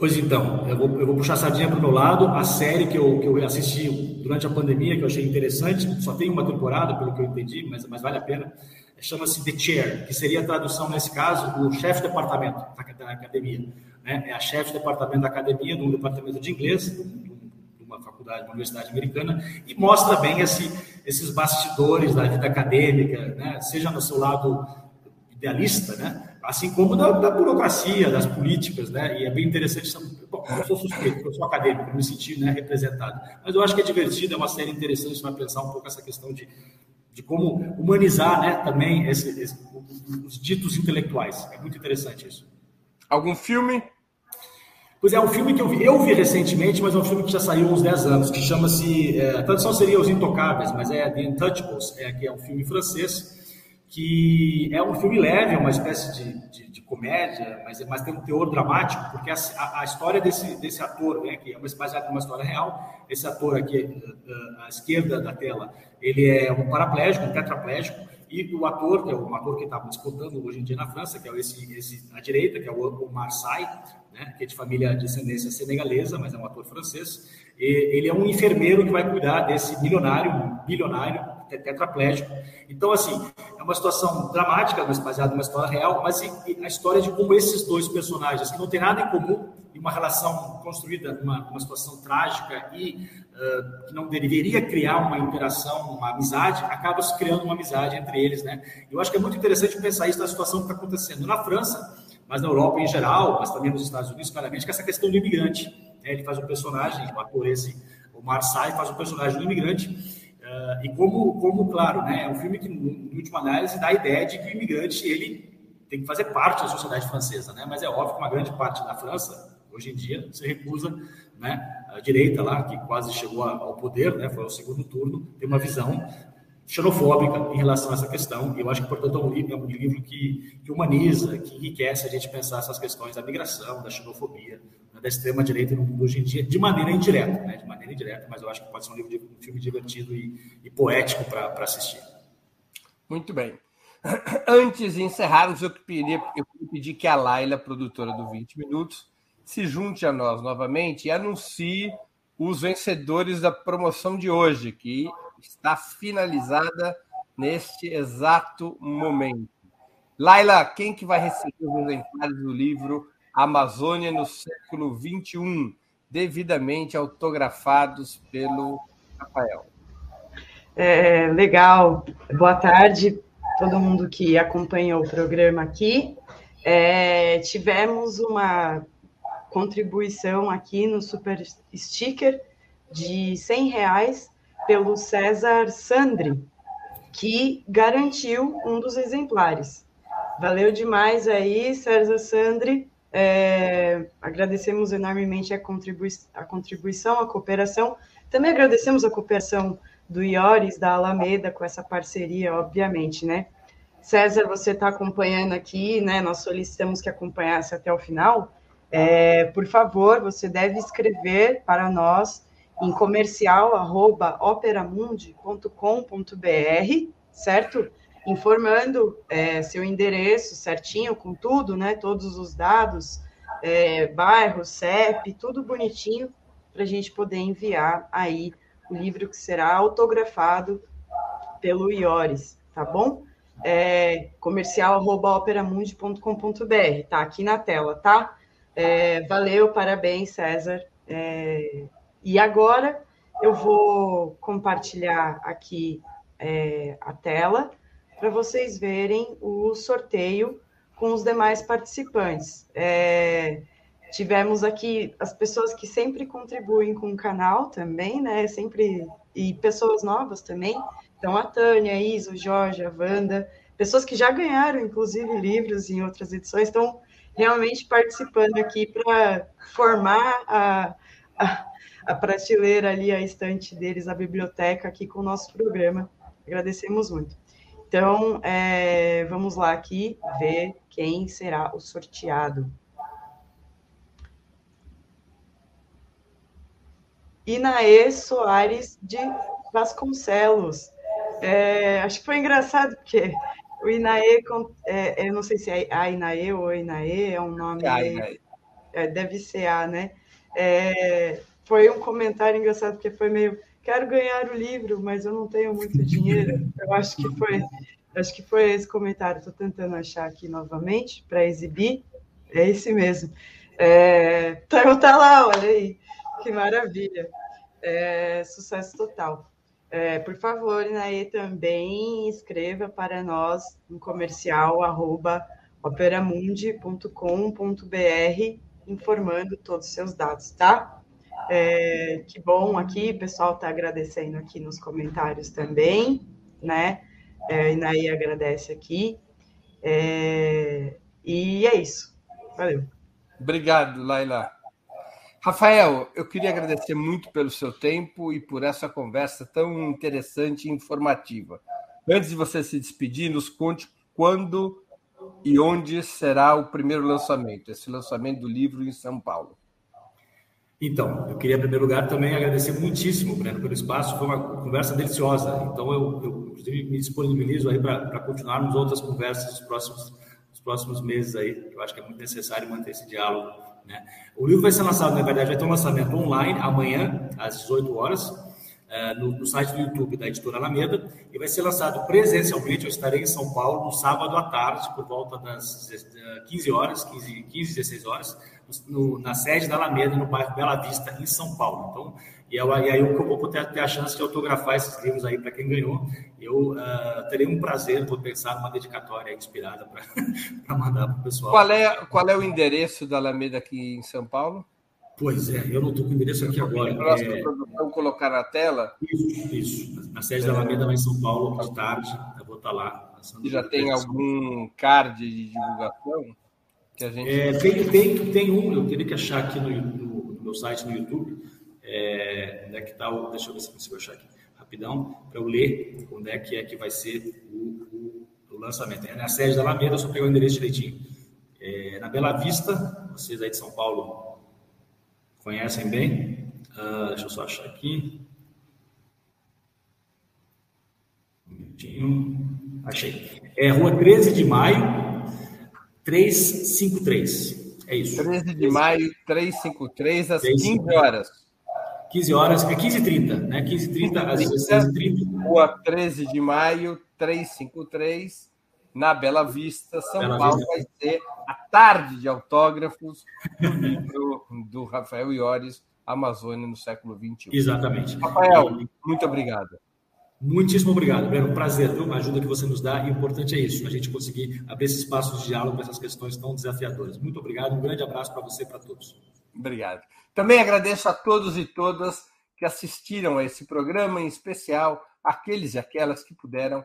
Pois então, eu vou, eu vou puxar a sardinha para o meu lado. A série que eu, que eu assisti durante a pandemia, que eu achei interessante, só tem uma temporada, pelo que eu entendi, mas, mas vale a pena, chama-se The Chair, que seria a tradução, nesse caso, do chefe de departamento da, da academia. Né? É a chefe de departamento da academia, de um departamento de inglês, de uma faculdade, uma universidade americana, e mostra bem esse, esses bastidores da vida acadêmica, né? seja no seu lado idealista, né? Assim como da, da, burocracia, das políticas, né? E é bem interessante. Bom, eu sou suspeito, eu sou acadêmico, me senti né, representado. Mas eu acho que é divertido, é uma série interessante para pensar um pouco essa questão de, de como humanizar né, também esse, esse, os ditos intelectuais. É muito interessante isso. Algum filme? Pois é, um filme que eu vi, eu vi recentemente, mas é um filme que já saiu há uns 10 anos, que chama-se, é, a tradução seria Os Intocáveis, mas é The Untouchables, é, que é um filme francês, que é um filme leve, é uma espécie de, de, de comédia, mas, mas tem um teor dramático, porque a, a, história desse, desse ator, né, que é baseada numa história real, esse ator aqui eh, eh, à esquerda da tela, ele é um paraplégico, um tetraplégico, e o ator, que é um ator que está disputando hoje em dia na França, que é esse, esse à direita, que é o, o Marseille, né, que é de família de descendência senegalesa, mas é um ator francês, e ele é um enfermeiro que vai cuidar desse milionário, bilionário, tetraplégico. Então, assim, é uma situação dramática, mas baseada numa história real, mas a história de como esses dois personagens, que não têm nada em comum, e uma relação construída numa, situação trágica e uh, que não deveria criar uma interação, uma amizade, acaba se criando uma amizade entre eles, né? Eu acho que é muito interessante pensar isso na situação que está acontecendo na França, mas na Europa em geral, mas também nos Estados Unidos, claramente, que essa questão do imigrante. Né? Ele faz um personagem, o ator esse, o faz um personagem do imigrante, Uh, e como, como, claro, né, é um filme que, em última análise, dá a ideia de que o imigrante ele tem que fazer parte da sociedade francesa, né? Mas é óbvio que uma grande parte da França, hoje em dia, se recusa, né? A direita lá, que quase chegou ao poder, né? Foi ao segundo turno, tem uma visão xenofóbica em relação a essa questão. E eu acho que, portanto, é um livro, é um livro que, que humaniza, que enriquece a gente pensar essas questões da migração, da xenofobia, da extrema-direita no mundo hoje em dia, de maneira indireta, né? de maneira indireta, mas eu acho que pode ser um, livro um filme divertido e, e poético para assistir. Muito bem. (clears throat) Antes de encerrarmos, eu queria eu pedir que a Laila, produtora do 20 Minutos, se junte a nós novamente e anuncie os vencedores da promoção de hoje, que está finalizada neste exato momento. Laila, quem que vai receber os exemplares do livro Amazônia no século XXI, devidamente autografados pelo Rafael. É, legal. Boa tarde, todo mundo que acompanhou o programa aqui. É, tivemos uma contribuição aqui no Super Sticker de 100 reais pelo César Sandri, que garantiu um dos exemplares. Valeu demais aí, César Sandri. É, agradecemos enormemente a, contribui a contribuição, a cooperação. Também agradecemos a cooperação do Iores, da Alameda, com essa parceria, obviamente, né? César, você está acompanhando aqui, né? Nós solicitamos que acompanhasse até o final. É, por favor, você deve escrever para nós em comercial@operamundi.com.br, certo? Informando é, seu endereço certinho, com tudo, né? Todos os dados, é, bairro, CEP, tudo bonitinho, para a gente poder enviar aí o livro que será autografado pelo Iores, tá bom? É, comercial.operamundi.com.br, tá aqui na tela, tá? É, valeu, parabéns, César. É, e agora eu vou compartilhar aqui é, a tela para vocês verem o sorteio com os demais participantes. É, tivemos aqui as pessoas que sempre contribuem com o canal também, né? Sempre e pessoas novas também. Então a Tânia, a Isa, o Jorge, a Wanda, pessoas que já ganharam, inclusive, livros em outras edições, estão realmente participando aqui para formar a, a, a prateleira ali, a estante deles, a biblioteca aqui com o nosso programa. Agradecemos muito. Então, é, vamos lá aqui ver quem será o sorteado. Inaê Soares de Vasconcelos. É, acho que foi engraçado, porque o Inaê, é, eu não sei se é a Inaê ou Inaê, é um nome. É, é, deve ser A, né? É, foi um comentário engraçado, porque foi meio. Quero ganhar o livro, mas eu não tenho muito dinheiro. Eu acho que foi, acho que foi esse comentário. Estou tentando achar aqui novamente para exibir. É esse mesmo. É, tá, tá lá, olha aí. Que maravilha. É, sucesso total. É, por favor, Inaê, também escreva para nós no comercial arroba operamundi.com.br informando todos os seus dados, tá? É, que bom aqui, o pessoal está agradecendo aqui nos comentários também, né? É, Inaí agradece aqui. É, e é isso. Valeu. Obrigado, Laila. Rafael, eu queria agradecer muito pelo seu tempo e por essa conversa tão interessante e informativa. Antes de você se despedir, nos conte quando e onde será o primeiro lançamento, esse lançamento do livro em São Paulo. Então, eu queria, em primeiro lugar, também agradecer muitíssimo, Breno, pelo espaço. Foi uma conversa deliciosa. Então, eu, eu inclusive, me disponibilizo aí para continuarmos outras conversas nos próximos, nos próximos meses aí. Eu acho que é muito necessário manter esse diálogo. Né? O livro vai ser lançado, na verdade, vai ter um lançamento online amanhã, às 18 horas no, no, site do YouTube da Editora Alameda e vai ser lançado presencialmente. Eu estarei em São Paulo no sábado à tarde, por volta das 15 horas, 15, 15 16 horas, no, na sede da Alameda, no bairro Bela Vista, em São Paulo. Então, e, e aí eu vou poder ter a chance de autografar esses livros aí para quem ganhou. Eu uh, terei um prazer, vou pensar numa dedicatória inspirada para (laughs) mandar para o pessoal. Qual é, qual é o endereço da Alameda aqui em São Paulo? Pois é, eu não estou com o endereço aqui agora. Próxima é... produção colocar na tela? Isso, isso. Na sede é... da Alameda, lá em São Paulo, de tarde, eu vou estar lá. E já tem algum card de divulgação? Que a gente... É, tem, tem, tem um, eu teria que achar aqui no, no, no meu site no YouTube. É, onde é que está o. Deixa eu ver se consigo achar aqui rapidão, para eu ler onde é que é que vai ser o, o, o lançamento. É na sede da Alameda, só pegar o endereço direitinho. É, na Bela Vista, vocês aí de São Paulo Conhecem bem? Uh, deixa eu só achar aqui. Um minutinho. Achei. É Rua 13 de Maio, 353. É isso. 13 de maio, 353, às 15 horas. 15 horas, é 15h30, né? 15h30 às 16h30. Rua 13 de maio, 353, na Bela Vista, São Bela Paulo, Vista. vai ser a tarde de autógrafos do (laughs) livro do Rafael Iores, Amazônia no século XXI. Exatamente. Rafael, muito obrigado. Muitíssimo obrigado, Breno. Prazer, viu? Uma ajuda que você nos dá e o importante é isso, a gente conseguir abrir esse espaço de diálogo essas questões tão desafiadoras. Muito obrigado, um grande abraço para você e para todos. Obrigado. Também agradeço a todos e todas que assistiram a esse programa, em especial aqueles e aquelas que puderam